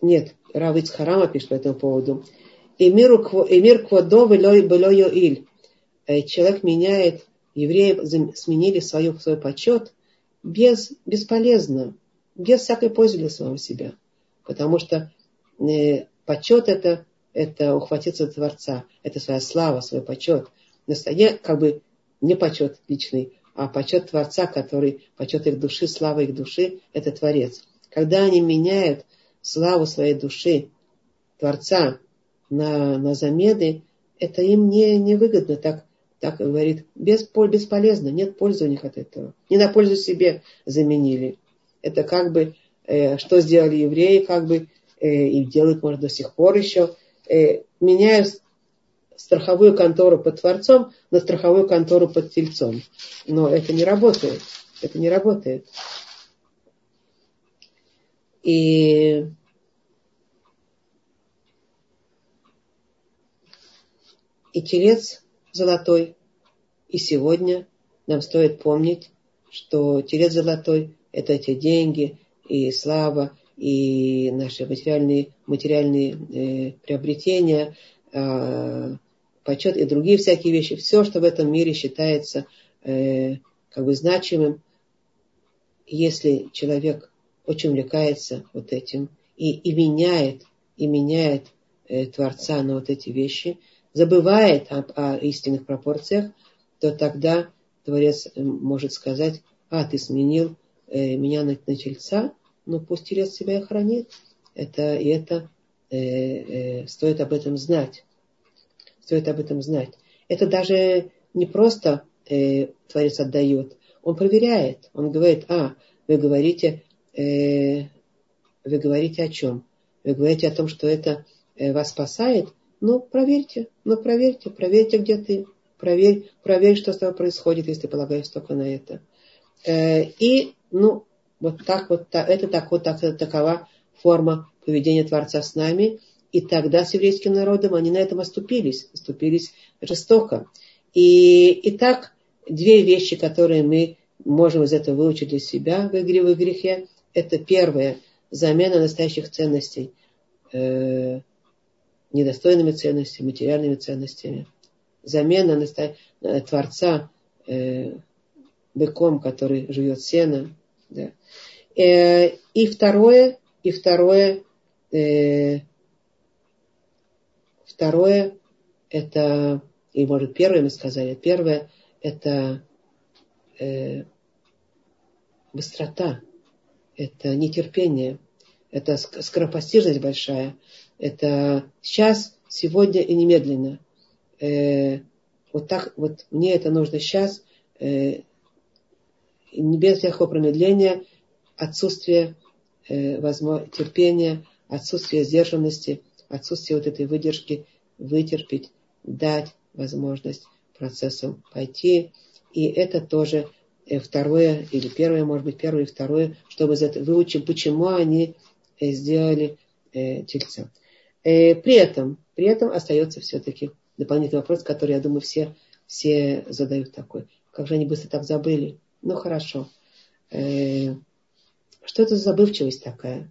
Нет, Равиц Харама пишет по этому поводу. Эмир квадо было иль. Э, человек меняет евреи сменили свою, свой почет без, бесполезно, без всякой пользы для самого себя. Потому что э, почет это, это ухватиться Творца, это своя слава, свой почет. Настоя, как бы не почет личный, а почет Творца, который, почет их души, слава их души, это Творец. Когда они меняют славу своей души, Творца, на, на замены, это им не, не выгодно так так говорит, без, бесполезно, нет пользы у них от этого. Не на пользу себе заменили. Это как бы, э, что сделали евреи, как бы, э, и делают, может, до сих пор еще, э, меняют страховую контору под Творцом на страховую контору под Тельцом. Но это не работает. Это не работает. И и телец золотой. И сегодня нам стоит помнить, что телец золотой – это те деньги и слава, и наши материальные, материальные э, приобретения, э, почет и другие всякие вещи. Все, что в этом мире считается э, как бы значимым, если человек очень увлекается вот этим и, и меняет, и меняет э, Творца на вот эти вещи – забывает об, о истинных пропорциях, то тогда Творец э, может сказать, а, ты сменил э, меня на, на тельца, ну пусть телец себя и хранит. Это, и это э, э, стоит об этом знать. Стоит об этом знать. Это даже не просто э, Творец отдает, он проверяет. Он говорит, а, вы говорите, э, вы говорите о чем? Вы говорите о том, что это э, вас спасает, ну, проверьте, ну, проверьте, проверьте, где ты. Проверь, проверь, что с тобой происходит, если полагаешь только на это. Э, и, ну, вот так вот, это так вот, так, такова форма поведения Творца с нами. И тогда с еврейским народом они на этом оступились, оступились жестоко. И, и так две вещи, которые мы можем из этого выучить для себя в игре в грехе, это первое, замена настоящих ценностей э, недостойными ценностями, материальными ценностями. Замена э, Творца э, быком, который живет сено. Да. Э, и второе, и второе, э, второе, это, и может первое мы сказали, первое, это э, быстрота, это нетерпение, это скоропостижность большая, это сейчас, сегодня и немедленно. Э, вот так, вот мне это нужно сейчас, э, без всякого промедления, отсутствие э, терпения, отсутствие сдержанности, отсутствие вот этой выдержки, вытерпеть, дать возможность процессу пойти. И это тоже э, второе, или первое, может быть, первое и второе, чтобы выучить, почему они э, сделали э, тельца. Э, при этом, при этом остается все-таки дополнительный вопрос, который, я думаю, все, все задают такой. Как же они быстро так забыли? Ну, хорошо. Э, что это за забывчивость такая?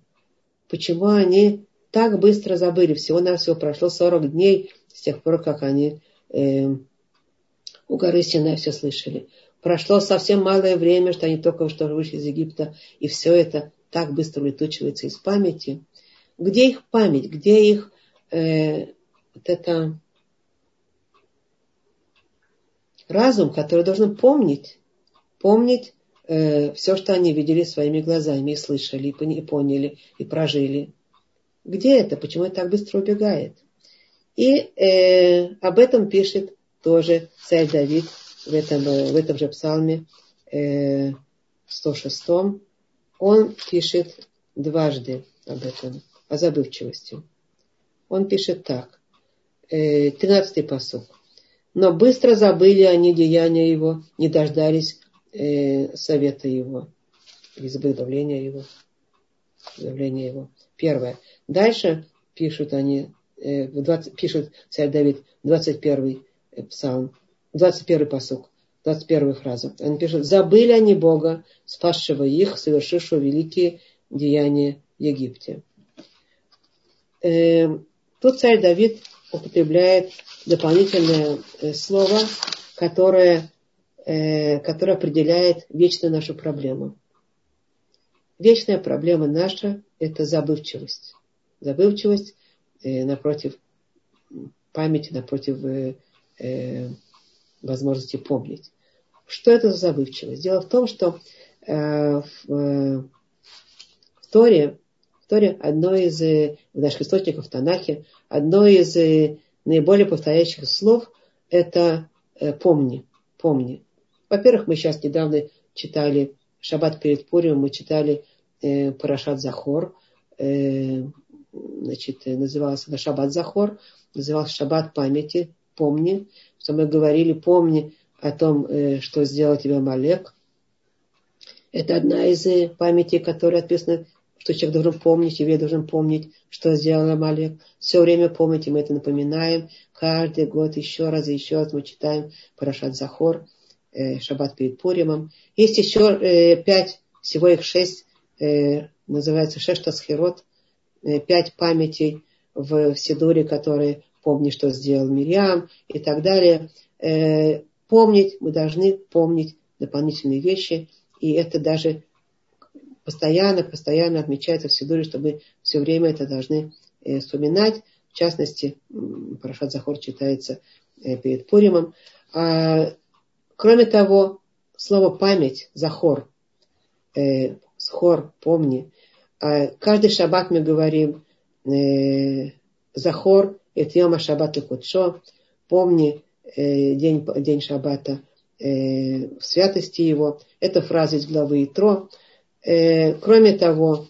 Почему они так быстро забыли? Всего-навсего прошло 40 дней с тех пор, как они э, у горы Синай все слышали. Прошло совсем малое время, что они только что вышли из Египта, и все это так быстро улетучивается из памяти. Где их память? Где их э, вот это разум, который должен помнить, помнить э, все, что они видели своими глазами и слышали, и поняли, и прожили. Где это? Почему это так быстро убегает? И э, об этом пишет тоже царь Давид в этом, э, в этом же псалме э, 106. Он пишет дважды об этом, о забывчивости. Он пишет так. Э, 13 посуд. Но быстро забыли они деяния его, не дождались э, совета его, или давления его. Давления его. Первое. Дальше пишут они, э, 20, пишет царь Давид, 21 э, псалм, 21 посук, 21 фраза. Он пишет, забыли они Бога, спасшего их, совершившего великие деяния в Египте. Э, тут царь Давид употребляет дополнительное э, слово, которое, э, которое определяет вечную нашу проблему. Вечная проблема наша – это забывчивость. Забывчивость э, напротив памяти, напротив возможности помнить. Что это за забывчивость? Дело в том, что в, Торе, в Торе одно из в наших источников в Танахе, одно из наиболее повторяющих слов это э, помни, помни. Во-первых, мы сейчас недавно читали Шаббат перед Пуримом, мы читали э, Парашат Захор, э, значит, назывался это Шаббат Захор, назывался Шаббат памяти, помни, что мы говорили, помни о том, э, что сделал тебе Малек. Это одна из э, памятей, которая описана что человек должен помнить, еврей должен помнить, что сделал Амалек. Все время помните, мы это напоминаем. Каждый год еще раз и еще раз мы читаем Парашат Захор, э, Шаббат перед Пуримом. Есть еще э, пять, всего их шесть, э, называется Шештасхирот, э, пять памятей в, в Сидуре, которые помни, что сделал Мирьям и так далее. Э, помнить, мы должны помнить дополнительные вещи, и это даже постоянно, постоянно отмечается в Сидуре, чтобы все время это должны э, вспоминать. В частности, Парашат Захор читается э, перед Пуримом. А, кроме того, слово память, Захор, э, Схор, помни. А, каждый шаббат мы говорим Захор, это Йома Шаббат и Кудшо, помни день, день шаббата в святости его. Это фраза из главы Итро. Э, кроме того,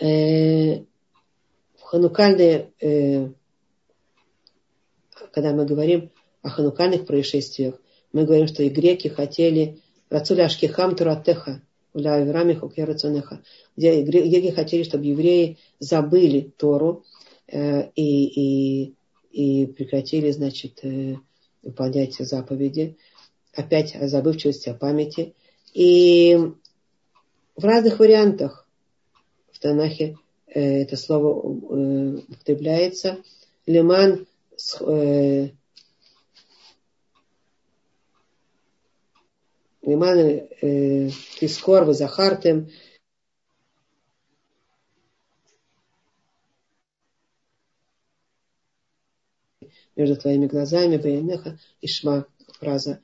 э, в ханукальные, э, когда мы говорим о ханукальных происшествиях, мы говорим, что и греки хотели Рацуля Ашкихам Туратеха, где греки хотели, чтобы евреи забыли Тору э, и, и, и прекратили, значит, э, выполнять заповеди. Опять о забывчивости, о памяти – и в разных вариантах в Танахе э, это слово э, употребляется. Лиман э, Лиман Тискор вы Захартем. между твоими глазами, Баянеха, Ишма, фраза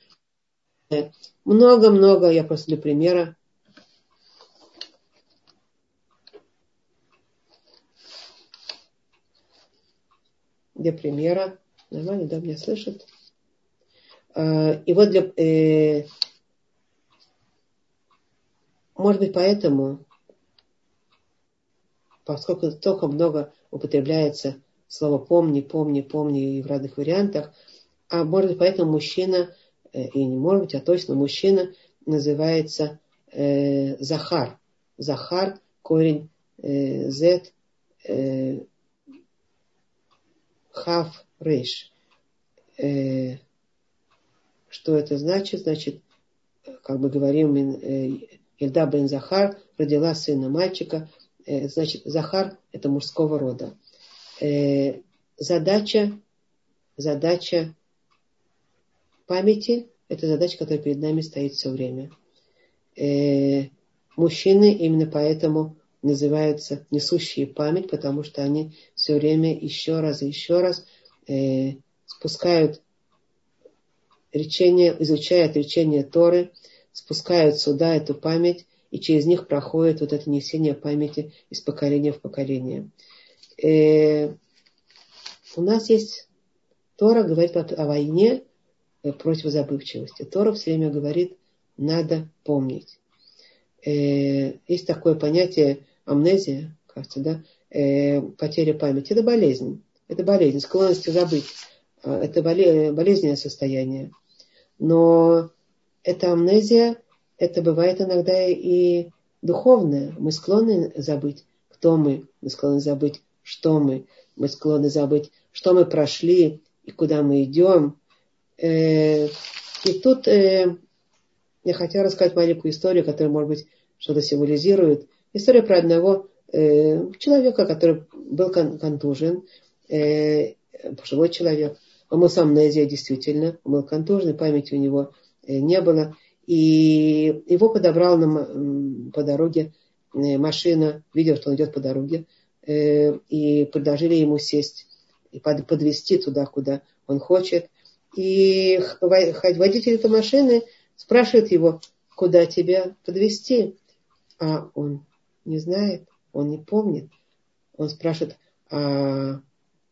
много-много, я просто для примера. Для примера. Нормально, да, меня слышат? А, и вот для... Э, может быть, поэтому, поскольку столько много употребляется слово помни, помни, помни и в разных вариантах, а может быть, поэтому мужчина и не может быть, а точно мужчина называется э, Захар. Захар, корень э, Z, э, Хав, Рейш. Э, что это значит? Значит, как бы говорим, э, Ильда бен Захар родила сына мальчика. Э, значит, Захар – это мужского рода. Э, задача, задача памяти – это задача, которая перед нами стоит все время. Мужчины именно поэтому называются несущие память, потому что они все время еще раз и еще раз спускают речение, изучают речение Торы, спускают сюда эту память, и через них проходит вот это несение памяти из поколения в поколение. Э, у нас есть Тора говорит о войне э, против забывчивости. Тора все время говорит, надо помнить. Э, есть такое понятие амнезия, кажется, да, э, потеря памяти. Это болезнь. Это болезнь, склонность забыть. Это болезненное состояние. Но эта амнезия, это бывает иногда и духовная. Мы склонны забыть, кто мы. Мы склонны забыть, что мы. Мы склонны забыть, что мы прошли и куда мы идем. Э, и тут э, я хотела рассказать маленькую историю, которая, может быть, что-то символизирует. История про одного э, человека, который был контужен, пожилой человек – он был с амнезией действительно, он был контужный, памяти у него не было. И его подобрал нам по дороге машина, видел, что он идет по дороге, и предложили ему сесть и подвести туда, куда он хочет. И водитель этой машины спрашивает его, куда тебя подвести, а он не знает, он не помнит. Он спрашивает, а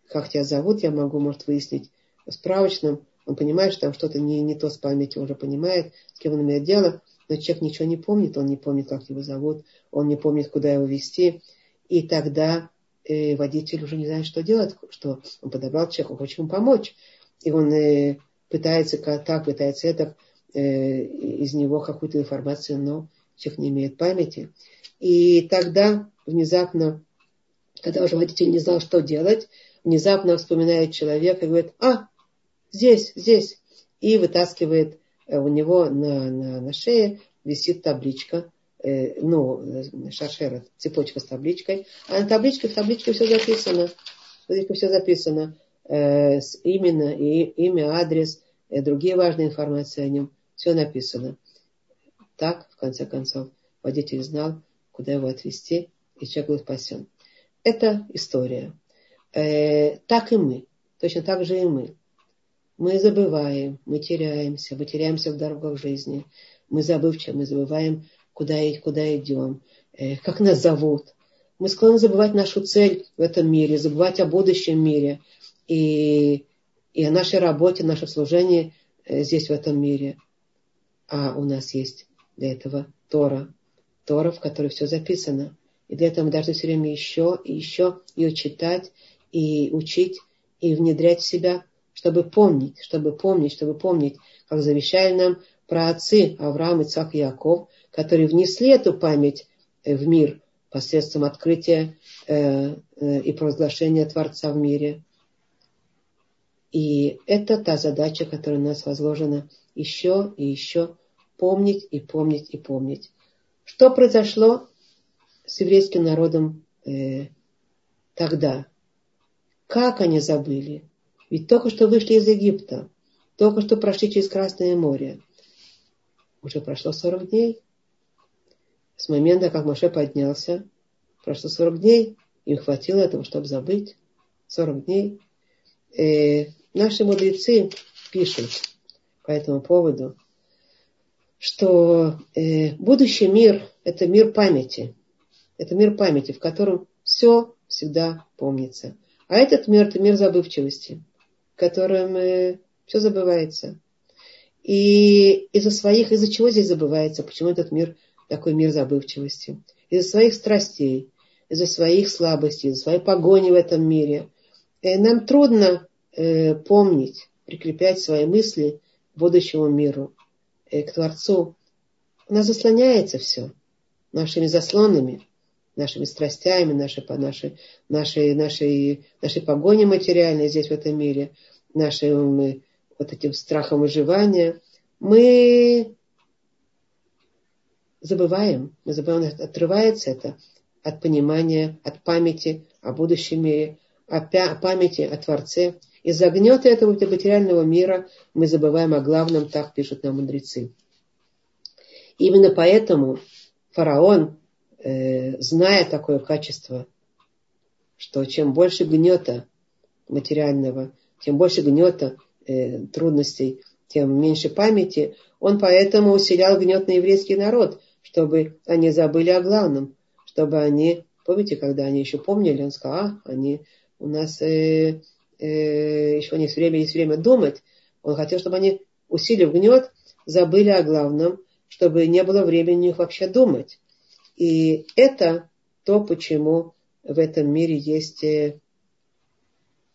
как тебя зовут, я могу, может, выяснить справочном, он понимает, что там что-то не, не то с памятью, уже понимает, с кем он имеет дело, но человек ничего не помнит, он не помнит, как его зовут, он не помнит, куда его вести, и тогда э, водитель уже не знает, что делать, что он подобрал человека, хочет ему помочь, и он э, пытается так, пытается это, э, из него какую-то информацию, но человек не имеет памяти. И тогда внезапно, когда уже водитель не знал, что делать, внезапно вспоминает человек и говорит, а, здесь, здесь. И вытаскивает э, у него на, на, на шее висит табличка, э, ну, э, шаршера, цепочка с табличкой. А на табличке, в табличке все записано. Здесь все записано. Э, с именно, и, имя, адрес, э, другие важные информации о нем. Все написано. Так, в конце концов, водитель знал, куда его отвезти, и человек был спасен. Это история. Э, так и мы. Точно так же и мы. Мы забываем, мы теряемся, мы теряемся в дорогах жизни. Мы забывчивы, мы забываем, куда, куда идем, как нас зовут. Мы склонны забывать нашу цель в этом мире, забывать о будущем мире и, и о нашей работе, нашем служении э, здесь, в этом мире. А у нас есть для этого Тора. Тора, в которой все записано. И для этого мы должны все время еще и еще ее читать и учить, и внедрять в себя чтобы помнить, чтобы помнить, чтобы помнить, как завещали нам про отцы Авраам, Ицак и Яков, которые внесли эту память э, в мир посредством открытия э, и провозглашения Творца в мире. И это та задача, которая у нас возложена еще и еще помнить и помнить и помнить. Что произошло с еврейским народом э, тогда? Как они забыли? Ведь только что вышли из Египта, только что прошли через Красное море. Уже прошло 40 дней. С момента, как Моше поднялся, прошло 40 дней, им хватило этого, чтобы забыть. 40 дней. Э, наши мудрецы пишут по этому поводу, что э, будущий мир – это мир памяти. Это мир памяти, в котором все всегда помнится. А этот мир – это мир забывчивости которым э, все забывается. И из-за своих, из-за чего здесь забывается, почему этот мир такой мир забывчивости? Из-за своих страстей, из-за своих слабостей, из-за своей погони в этом мире. И э, нам трудно э, помнить, прикреплять свои мысли к будущему миру, э, к Творцу. У нас заслоняется все нашими заслонами, нашими страстями, нашей, нашей, нашей, нашей, нашей погоней материальной здесь, в этом мире, нашим вот этим страхом выживания, мы забываем, мы забываем, отрывается это от понимания, от памяти о будущем мире, о памяти о Творце. Из-за гнета этого материального мира мы забываем о главном, так пишут нам мудрецы. Именно поэтому фараон, э, зная такое качество, что чем больше гнета материального, тем больше гнета э, трудностей, тем меньше памяти, он поэтому усилял гнет на еврейский народ, чтобы они забыли о главном, чтобы они, помните, когда они еще помнили, он сказал, а, они у нас э, э, еще есть время, есть время думать. Он хотел, чтобы они, усилив гнет, забыли о главном, чтобы не было времени у них вообще думать. И это то, почему в этом мире есть э,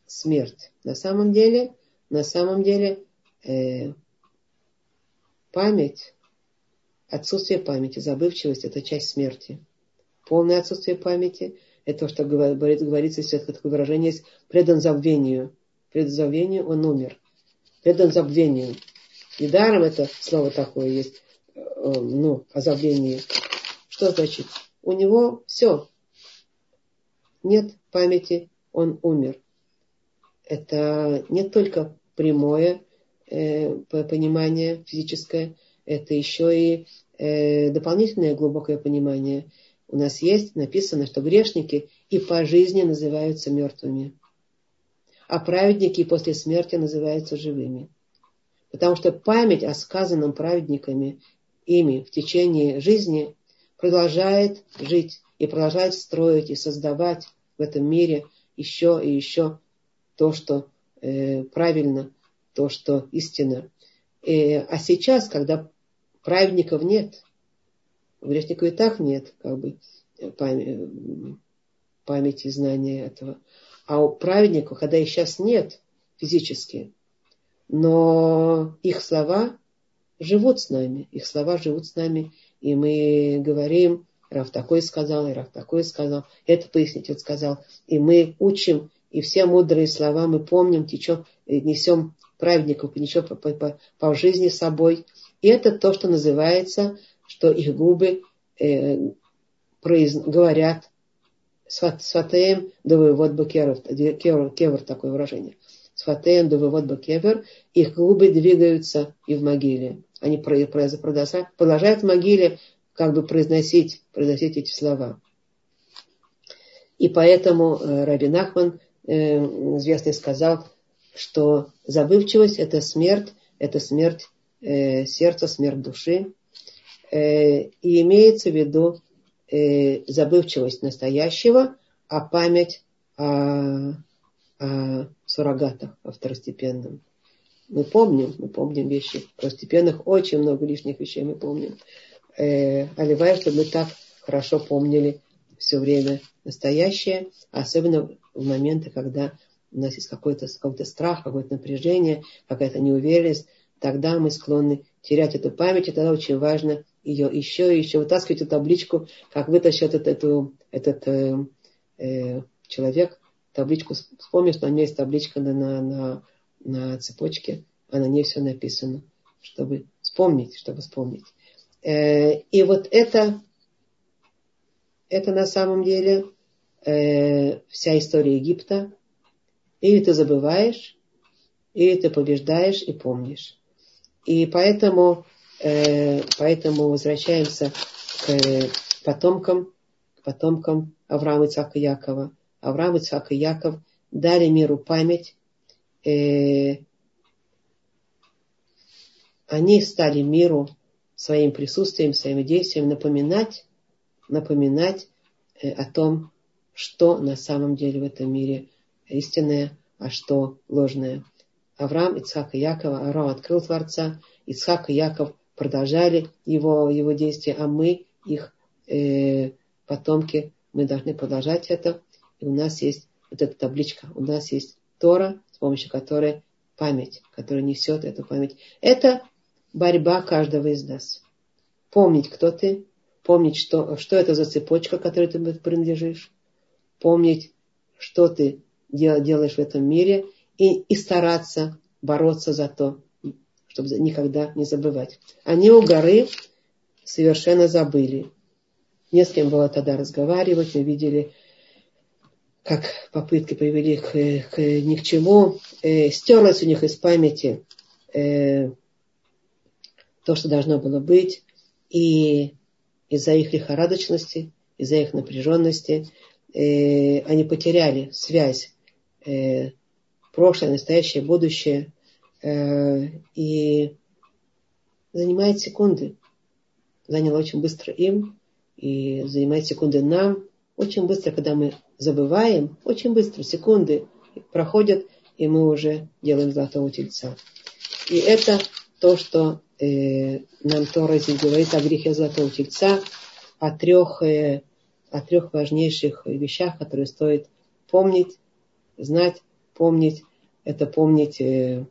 смерть. На самом деле, на самом деле, э, память, отсутствие памяти, забывчивость – это часть смерти. Полное отсутствие памяти – это то, что говорит, говорится, если такое выражение есть, предан забвению. Предан забвению он умер. Предан забвению. Недаром это слово такое есть, э, ну, о забвении. Что значит? У него все. Нет памяти, он умер. Это не только прямое э, понимание физическое, это еще и э, дополнительное глубокое понимание – у нас есть написано, что грешники и по жизни называются мертвыми, а праведники после смерти называются живыми. Потому что память о сказанном праведниками ими в течение жизни продолжает жить и продолжает строить и создавать в этом мире еще и еще то, что э, правильно, то, что истинно. Э, а сейчас, когда праведников нет, у грешников и так нет как бы, памяти, знания этого. А у праведников, когда их сейчас нет физически, но их слова живут с нами, их слова живут с нами, и мы говорим, Раф такой сказал, и Раф такой сказал, это пояснить вот сказал, и мы учим, и все мудрые слова мы помним, течем, несем праведников, несем по, по, по, по жизни собой. И это то, что называется что их губы э, произ, говорят сватеем вывод бакеров, кевер такое выражение. Сватеем до вывод бакевер, их губы двигаются и в могиле. Они продолжают в могиле как бы произносить, произносить эти слова. И поэтому э, Раби Нахман, э, известный, сказал, что забывчивость – это смерть, это смерть э, сердца, смерть души. Э, и имеется в виду э, забывчивость настоящего, а память о, о суррогатах, о второстепенном. Мы помним, мы помним вещи второстепенных, очень много лишних вещей мы помним. Э, чтобы мы так хорошо помнили все время настоящее, особенно в моменты, когда у нас есть какой-то какой страх, какое-то напряжение, какая-то неуверенность, тогда мы склонны терять эту память, и тогда очень важно ее еще и еще вытаскивать эту табличку, как вытащит этот, эту, этот э, э, человек табличку, вспомни, что у него есть табличка на, на, на, на цепочке, а на ней все написано, чтобы вспомнить, чтобы вспомнить. Э, и вот это, это на самом деле э, вся история Египта. Или ты забываешь, или ты побеждаешь и помнишь. И поэтому поэтому возвращаемся к э, потомкам, к потомкам Авраама, Ицака Якова. Авраам, Ицак и Яков дали миру память. Э, они стали миру своим присутствием, своими действиями напоминать, напоминать о том, что на самом деле в этом мире истинное, а что ложное. Авраам, Ицхак и Яков, Авраам открыл Творца, Ицхак и Яков продолжали его, его действия, а мы, их э, потомки, мы должны продолжать это. И у нас есть вот эта табличка, у нас есть Тора, с помощью которой память, которая несет эту память. Это борьба каждого из нас. Помнить, кто ты, помнить, что, что это за цепочка, которой ты принадлежишь, помнить, что ты делаешь в этом мире, и, и стараться бороться за то, чтобы никогда не забывать. Они у горы совершенно забыли. Не с кем было тогда разговаривать. Мы видели, как попытки привели к, к ни к чему. Э, стерлось у них из памяти э, то, что должно было быть. И из-за их лихорадочности, из-за их напряженности э, они потеряли связь э, прошлое, настоящее, будущее. Э, и занимает секунды. Заняло очень быстро им и занимает секунды нам. Очень быстро, когда мы забываем, очень быстро, секунды проходят, и мы уже делаем золотого тельца. И это то, что э, нам Тора здесь говорит о грехе золотого тельца, о трех, э, о трех важнейших вещах, которые стоит помнить, знать, помнить. Это помнить, э,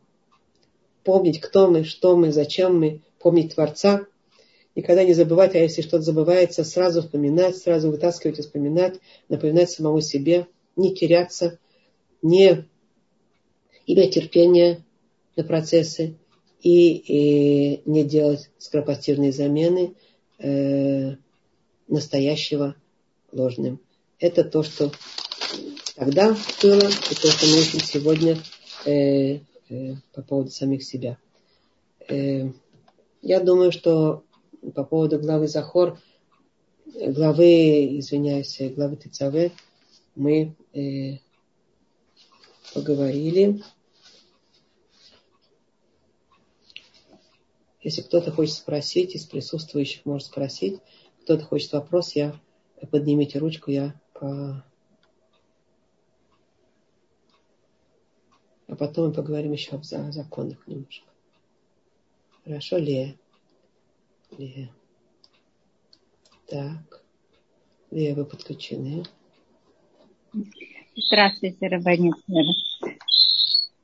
помнить, кто мы, что мы, зачем мы, помнить Творца. Никогда не забывать, а если что-то забывается, сразу вспоминать, сразу вытаскивать и вспоминать, напоминать самому себе, не теряться, не иметь терпения на процессы и, и не делать скоропостижные замены э, настоящего ложным. Это то, что тогда было, и то, что мы учим сегодня э, по поводу самих себя. Э, я думаю, что по поводу главы Захор, главы, извиняюсь, главы Тицаве, мы э, поговорили. Если кто-то хочет спросить, из присутствующих может спросить, кто-то хочет вопрос, я поднимите ручку, я по... А потом мы поговорим еще о законах немножко. Хорошо, Лея? Лея. Так. Лея, вы подключены. Здравствуйте, Рабанит.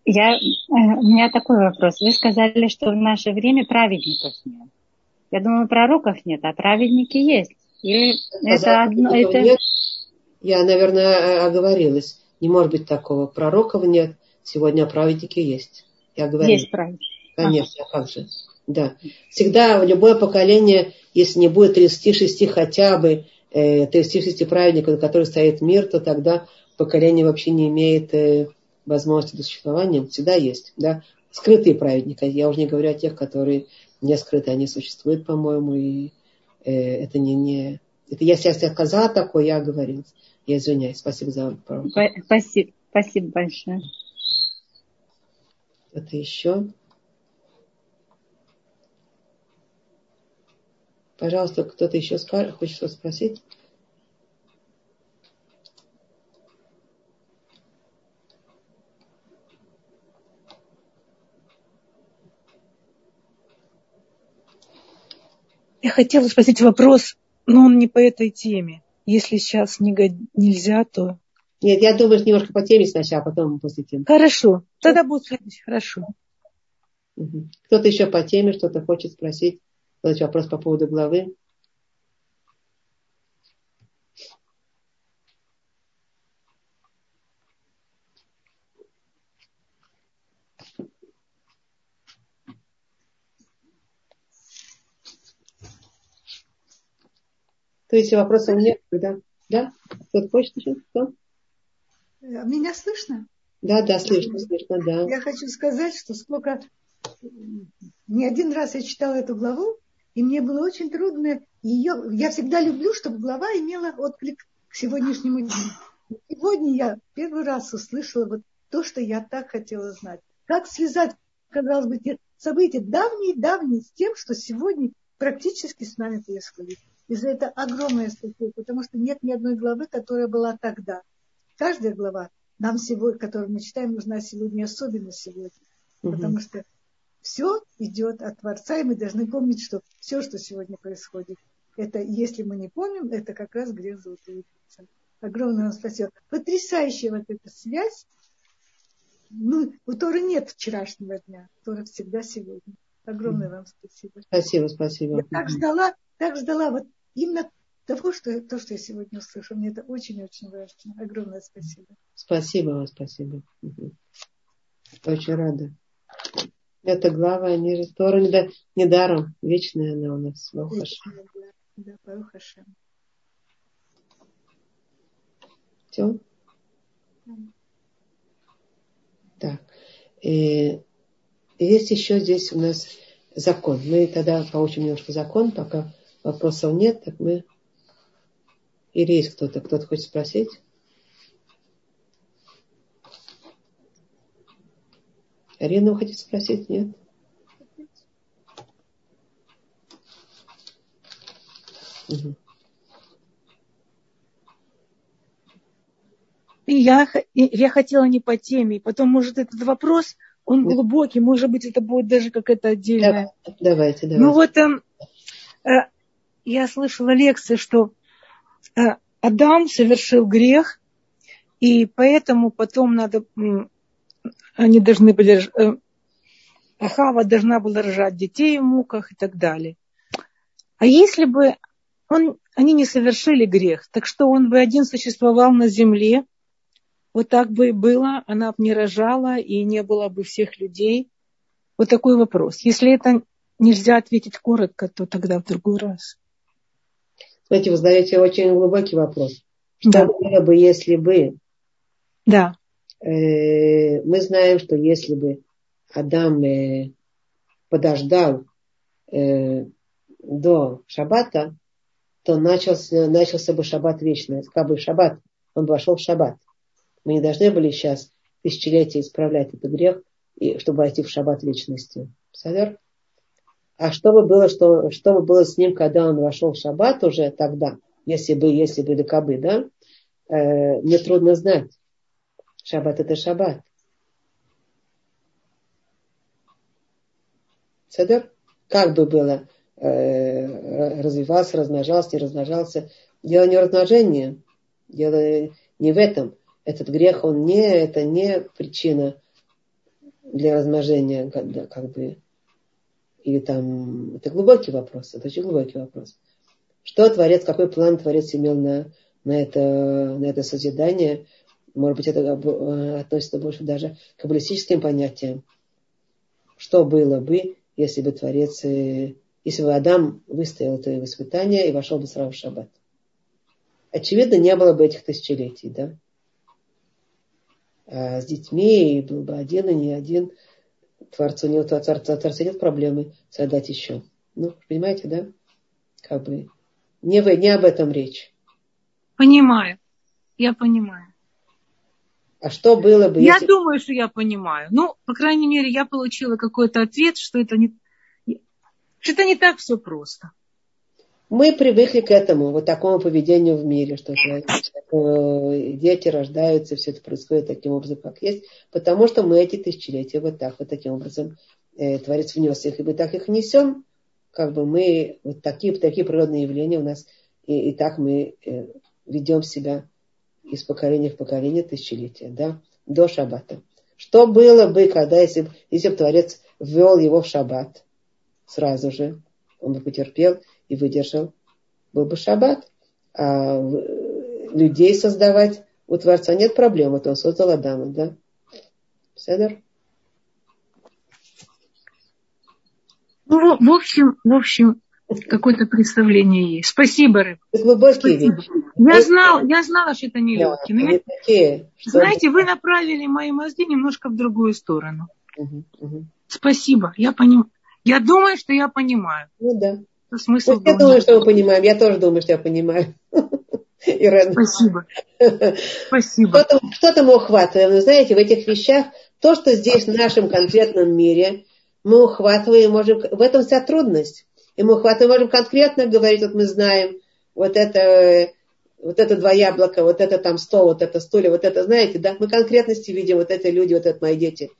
Я, э, у меня такой вопрос. Вы сказали, что в наше время праведников нет. Я думаю, пророков нет, а праведники есть. Или это одно... Это... Нет. Я, наверное, оговорилась. Не может быть такого. Пророков нет. Сегодня праведники есть. Я говорю. Есть праведники. Конечно, ага. как же. Да. Всегда в любое поколение, если не будет 36 хотя бы, 36 э, праведников, на которых стоит мир, то тогда поколение вообще не имеет э, возможности до существования. Всегда есть. Да? Скрытые праведники. Я уже не говорю о тех, которые не скрыты. Они существуют, по-моему, и э, это не, не... Это если я сказала такое, я говорил. Я извиняюсь. Спасибо за вопрос. Спасибо. Спасибо большое. Это еще? Пожалуйста, кто-то еще хочет что спросить? Я хотела спросить вопрос, но он не по этой теме. Если сейчас не, нельзя, то... Нет, я думаю, немножко по теме сначала, а потом после темы. Хорошо, тогда будет следующий, хорошо. Кто-то еще по теме что-то хочет спросить? задать вопрос по поводу главы. То есть вопросов нет, да? Да? Кто-то хочет еще? Кто? Меня слышно? Да, да, слышно, слышно, да. Я хочу сказать, что сколько... Не один раз я читала эту главу, и мне было очень трудно ее... Я всегда люблю, чтобы глава имела отклик к сегодняшнему дню. Сегодня я первый раз услышала вот то, что я так хотела знать. Как связать, казалось бы, события давние-давние с тем, что сегодня практически с нами происходит. И за это огромное спасибо, потому что нет ни одной главы, которая была тогда. Каждая глава нам сегодня, которую мы читаем, нужна сегодня, особенно сегодня. Угу. Потому что все идет от Творца, и мы должны помнить, что все, что сегодня происходит, это, если мы не помним, это как раз грех золотого яйца. Огромное вам спасибо. Потрясающая вот эта связь. Ну, у Торы нет вчерашнего дня. Тора всегда сегодня. Огромное вам спасибо. Спасибо, спасибо. Я так ждала, так ждала вот именно того, что, то, что я сегодня услышала. Мне это очень-очень важно. Огромное спасибо. Спасибо вам, спасибо. Очень рада. Это глава, они же Тора недаром. Вечная она у нас. Вечная, да, да, Все? Так. И есть еще здесь у нас закон. Мы тогда получим немножко закон, пока вопросов нет, так мы... Или есть кто-то, кто-то хочет спросить? Арина, вы хотите спросить? Нет? Угу. Я, я хотела не по теме, потом, может, этот вопрос, он глубокий, может быть, это будет даже какая-то отдельная. Давайте, давайте. Ну вот э, э, я слышала лекции, что Адам совершил грех, и поэтому потом надо, они должны были, э, Ахава должна была рожать детей в муках и так далее. А если бы он, они не совершили грех, так что он бы один существовал на земле, вот так бы и было, она бы не рожала и не было бы всех людей. Вот такой вопрос. Если это нельзя ответить коротко, то тогда в другой раз. Знаете, вы задаете очень глубокий вопрос. Что да. было бы, если бы... Да. Э, мы знаем, что если бы Адам э, подождал э, до шаббата, то начался, начался бы шаббат вечный. Как бы шаббат, он бы вошел в шаббат. Мы не должны были сейчас тысячелетия исправлять этот грех, и, чтобы войти в шаббат вечности. Савер? А что бы было, что, что бы было с ним, когда он вошел в шаббат уже тогда, если бы, если бы, или кабы, да? Э, мне трудно знать. Шаббат это шаббат. Садер? Как бы было? Э, развивался, размножался, не размножался. Дело не в размножении. Дело не в этом этот грех, он не, это не причина для размножения, как, как бы, или там, это глубокий вопрос, это очень глубокий вопрос. Что Творец, какой план Творец имел на, на, это, на это созидание? Может быть, это э, относится больше даже к каббалистическим понятиям. Что было бы, если бы Творец, э, если бы Адам выстоял это испытание и вошел бы сразу в шаббат? Очевидно, не было бы этих тысячелетий, да? а с детьми, был бы один, и не один. Творцу нет, творца, творца нет проблемы создать еще. Ну, понимаете, да? Как бы не, вы, не об этом речь. Понимаю. Я понимаю. А что было бы, Я думаю, что я понимаю. Ну, по крайней мере, я получила какой-то ответ, что это не, что это не так все просто мы привыкли к этому, вот такому поведению в мире, что э, дети рождаются, все это происходит таким образом, как есть, потому что мы эти тысячелетия вот так, вот таким образом э, Творец внес их, и мы так их несем, как бы мы, вот такие, такие природные явления у нас, и, и так мы э, ведем себя из поколения в поколение тысячелетия, да, до шаббата. Что было бы, когда, если, если бы Творец ввел его в шаббат сразу же, он бы потерпел, и выдержал, был бы шаббат. А людей создавать у Творца нет проблем. Вот он создал Адама, да? Седер? Ну, в общем, в общем, какое-то представление есть. Спасибо, Рыб. Глубокие вещи. Я, знал, я знала, что это нелегкие. Да, я... такие, что... Знаете, вы направили мои мозги немножко в другую сторону. Угу, угу. Спасибо. Я поним... Я думаю, что я понимаю. Ну да. Смысл вот я думаю, что мы понимаем. Я тоже думаю, что я понимаю. Ирен. Спасибо. Спасибо. Что-то, что-то мы ухватываем. Вы знаете, в этих вещах, то, что здесь в нашем конкретном мире, мы ухватываем, можем, в этом вся трудность. И мы ухватываем, можем конкретно говорить, вот мы знаем, вот это, вот это два яблока, вот это там стол, вот это стулья, вот это, знаете, да, мы конкретности видим, вот это люди, вот это мои дети.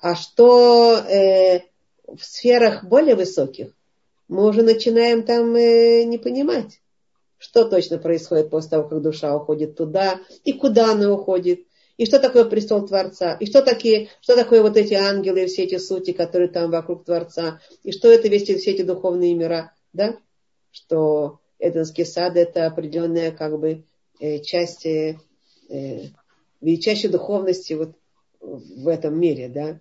А что э, в сферах более высоких, мы уже начинаем там э, не понимать, что точно происходит после того, как душа уходит туда, и куда она уходит, и что такое престол Творца, и что, такие, что такое вот эти ангелы и все эти сути, которые там вокруг Творца, и что это весь, все эти духовные мира, да, что Эденский сад это определенная как бы э, часть э, величайшей духовности вот в этом мире, да,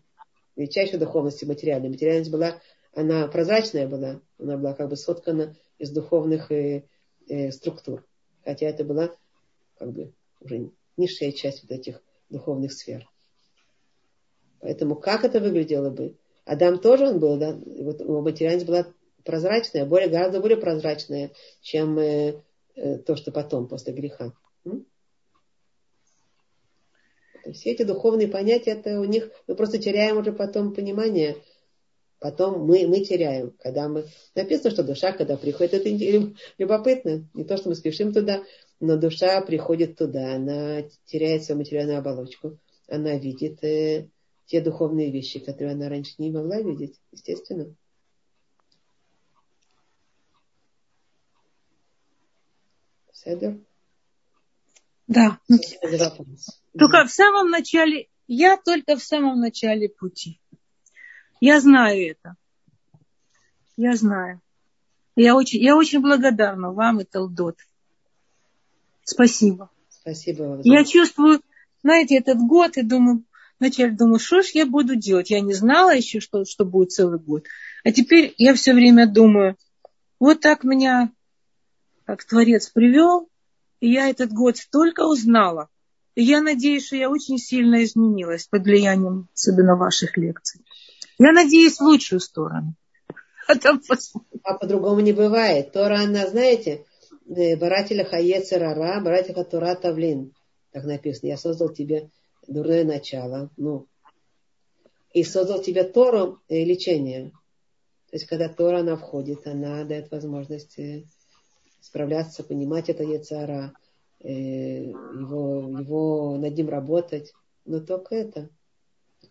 величайшей духовности материальной. Материальность была, она прозрачная была, она была как бы соткана из духовных э, э, структур. Хотя это была как бы уже низшая часть вот этих духовных сфер. Поэтому как это выглядело бы? Адам тоже он был, да, вот его материальность была прозрачная, более, гораздо более прозрачная, чем э, э, то, что потом, после греха. М? Все эти духовные понятия, это у них, мы просто теряем уже потом понимание. Потом мы, мы теряем, когда мы... Написано, что душа, когда приходит, это любопытно. Не то, что мы спешим туда, но душа приходит туда, она теряет свою материальную оболочку, она видит э, те духовные вещи, которые она раньше не могла видеть, естественно. Седер? Да. Только в самом начале, я только в самом начале пути. Я знаю это. Я знаю. Я очень, я очень благодарна вам и Талдот. Спасибо. Спасибо вам. Я чувствую, знаете, этот год и думаю, вначале думаю, что ж я буду делать? Я не знала еще, что, что будет целый год. А теперь я все время думаю, вот так меня как Творец привел, и я этот год столько узнала. И я надеюсь, что я очень сильно изменилась под влиянием особенно ваших лекций. Я надеюсь в лучшую сторону. А, а по-другому не бывает. Тора, она, знаете, э, барателя хаецерара, барателя тура тавлин. Так написано. Я создал тебе дурное начало. Ну, и создал тебе Тору э, лечение. То есть, когда Тора, она входит, она дает возможность э, справляться, понимать это Яцара, э, его, его над ним работать. Но только это.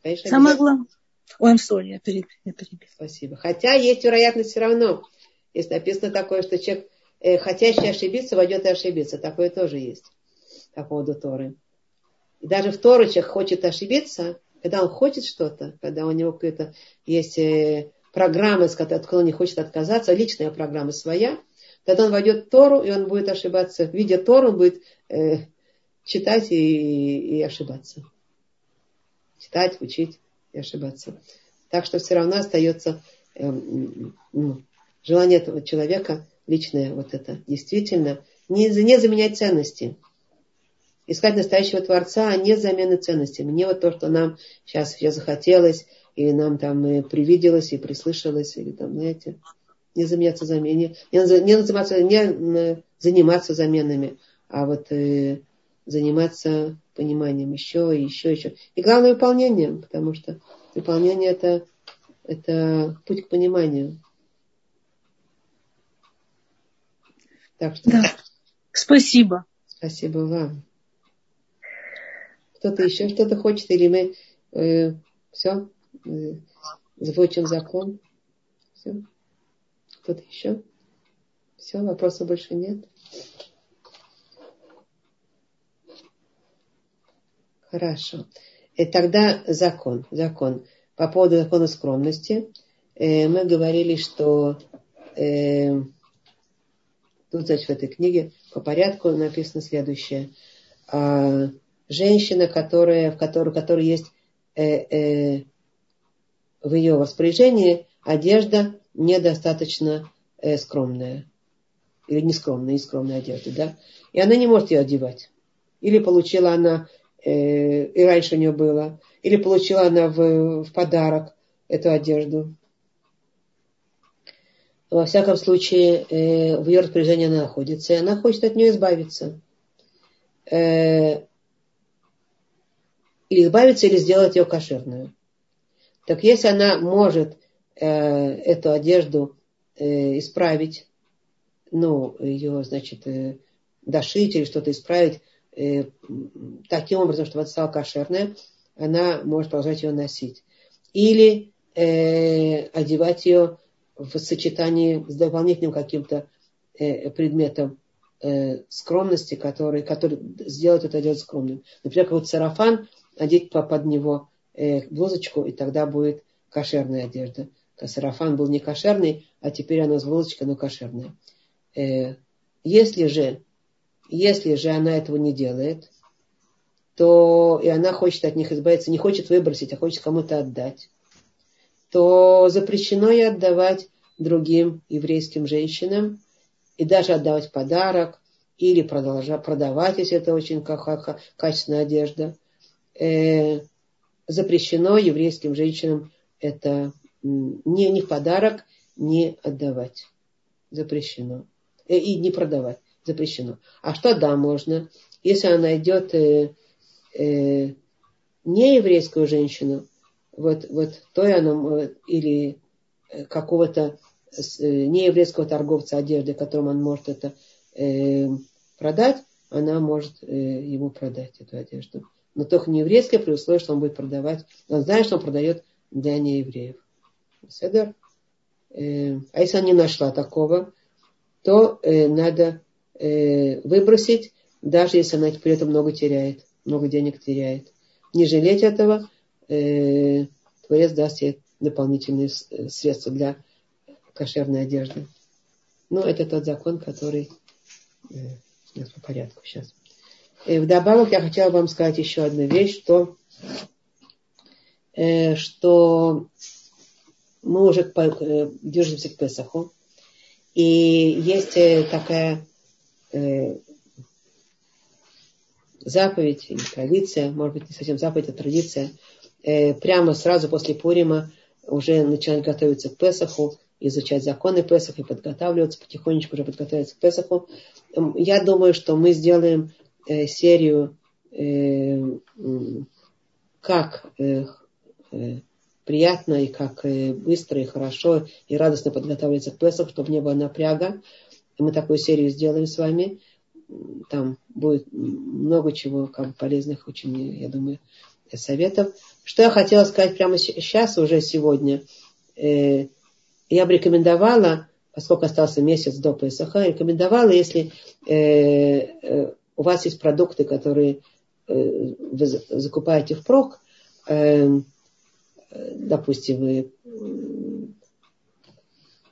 Конечно, Самое главное. Ой, I'm sorry, я перебил. Спасибо. Хотя есть вероятность все равно. Если написано такое, что человек, э, хотящий ошибиться, войдет и ошибиться. Такое тоже есть по поводу Торы. И даже в Тору человек хочет ошибиться, когда он хочет что-то, когда у него какая-то есть э, программа, от которой он не хочет отказаться, личная программа своя, Тогда он войдет в Тору, и он будет ошибаться. Видя Тору, он будет э, читать и, и ошибаться. Читать, учить и ошибаться. Так что все равно остается э, ну, желание этого человека, личное вот это, действительно, не, не заменять ценности. Искать настоящего Творца, а не замены ценностей. Мне вот то, что нам сейчас все захотелось, и нам там и привиделось, и прислышалось, или там, знаете, не заменяться замене, не, не, заниматься, не заниматься заменами, а вот э, заниматься пониманием еще и еще, еще. И главное выполнением, потому что выполнение это, это путь к пониманию. Так что. Да. Спасибо. Спасибо вам. Кто-то еще что-то хочет, или мы э, все, э, звучим закон. Все. Кто-то еще? Все, вопросов больше нет. Хорошо. И тогда закон. Закон. По поводу закона скромности. Э, мы говорили, что э, тут, значит, в этой книге по порядку написано следующее. А, женщина, которая, в которой, которой есть э, э, в ее распоряжении одежда недостаточно э, скромная. Или не скромная, не скромная одежда, да? И она не может ее одевать. Или получила она, э, и раньше у нее было, или получила она в, в подарок эту одежду. Во всяком случае, э, в ее распоряжении она находится, и она хочет от нее избавиться. Э, или избавиться, или сделать ее кошерную. Так если она может Э, эту одежду э, исправить, ну, ее, значит, э, дошить или что-то исправить таким образом, чтобы она стала кошерная, она может продолжать ее носить. Или э, одевать ее в сочетании с дополнительным каким-то э, предметом э, скромности, который, который сделает это одежду скромным. Например, как вот сарафан, одеть под него э, блузочку, и тогда будет кошерная одежда сарафан был не кошерный, а теперь она с булочкой, но кошерная. Э, Если же, если же она этого не делает, то и она хочет от них избавиться, не хочет выбросить, а хочет кому-то отдать, то запрещено ей отдавать другим еврейским женщинам и даже отдавать подарок или продолжать продавать, если это очень качественная одежда. Э, запрещено еврейским женщинам это не, не подарок, не отдавать. Запрещено. Э, и не продавать. Запрещено. А что да, можно? Если она найдет э, э, не еврейскую женщину, вот, вот то она, э, или э, какого-то нееврейского торговца одежды, которому он может это э, продать, она может э, ему продать эту одежду. Но только не еврейская, при условии, что он будет продавать. Он знает, что он продает для неевреев. Седер. Э, а если она не нашла такого, то э, надо э, выбросить, даже если она при этом много теряет, много денег теряет. Не жалеть этого, э, Творец даст ей дополнительные э, средства для кошерной одежды. Ну, это тот закон, который э, по порядку сейчас. И э, вдобавок я хотела вам сказать еще одну вещь, что, э, что мы уже э, движемся к Песаху. И есть э, такая э, заповедь или традиция, может быть, не совсем заповедь, а традиция, э, прямо сразу после Пурима уже начинать готовиться к Песаху, изучать законы Песаха и подготавливаться, потихонечку уже подготовиться к Песаху. Я думаю, что мы сделаем э, серию э, как э, э, приятно и как э, быстро и хорошо и радостно подготавливаться к Песаху, чтобы не было напряга. И мы такую серию сделаем с вами. Там будет много чего как бы, полезных, очень, я думаю, советов. Что я хотела сказать прямо сейчас, уже сегодня. Э, я бы рекомендовала, поскольку остался месяц до Песаха, рекомендовала, если э, э, у вас есть продукты, которые вы закупаете впрок, э, допустим, вы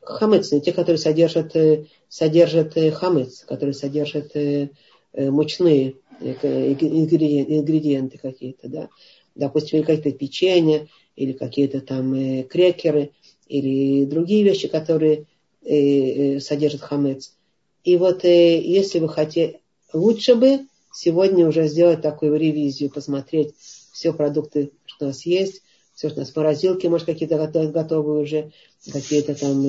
хамец, те, которые содержат, э, содержат э, хамец, которые содержат э, мучные ингредиенты какие-то, да. Допустим, какие-то печенья, или какие-то там крекеры – или другие вещи, которые содержат хамец. И вот если вы хотите, лучше бы сегодня уже сделать такую ревизию, посмотреть все продукты, что у нас есть, все, что у нас в морозилке, может, какие-то готовы уже, какие-то там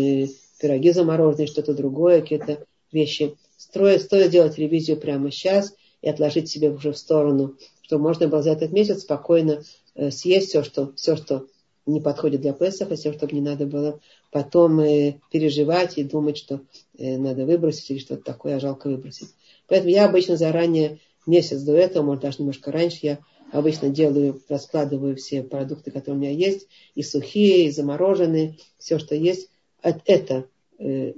пироги замороженные, что-то другое, какие-то вещи. Стоит, стоит сделать ревизию прямо сейчас и отложить себе уже в сторону, чтобы можно было за этот месяц спокойно э, съесть все, что, все, что не подходит для Песаха, тем, чтобы не надо было потом э, переживать и думать, что э, надо выбросить или что-то такое, а жалко выбросить. Поэтому я обычно заранее, месяц до этого, может даже немножко раньше, я обычно делаю, раскладываю все продукты, которые у меня есть, и сухие, и замороженные, все, что есть. От это э,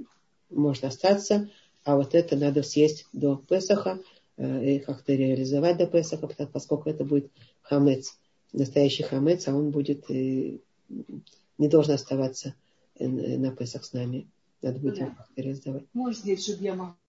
может остаться, а вот это надо съесть до Песаха, э, и как-то реализовать до Песаха, поскольку это будет хамец настоящий хамец, а он будет э, не должен оставаться э, на Песах с нами. Надо будет его раздавать. Можешь здесь, чтобы я могла.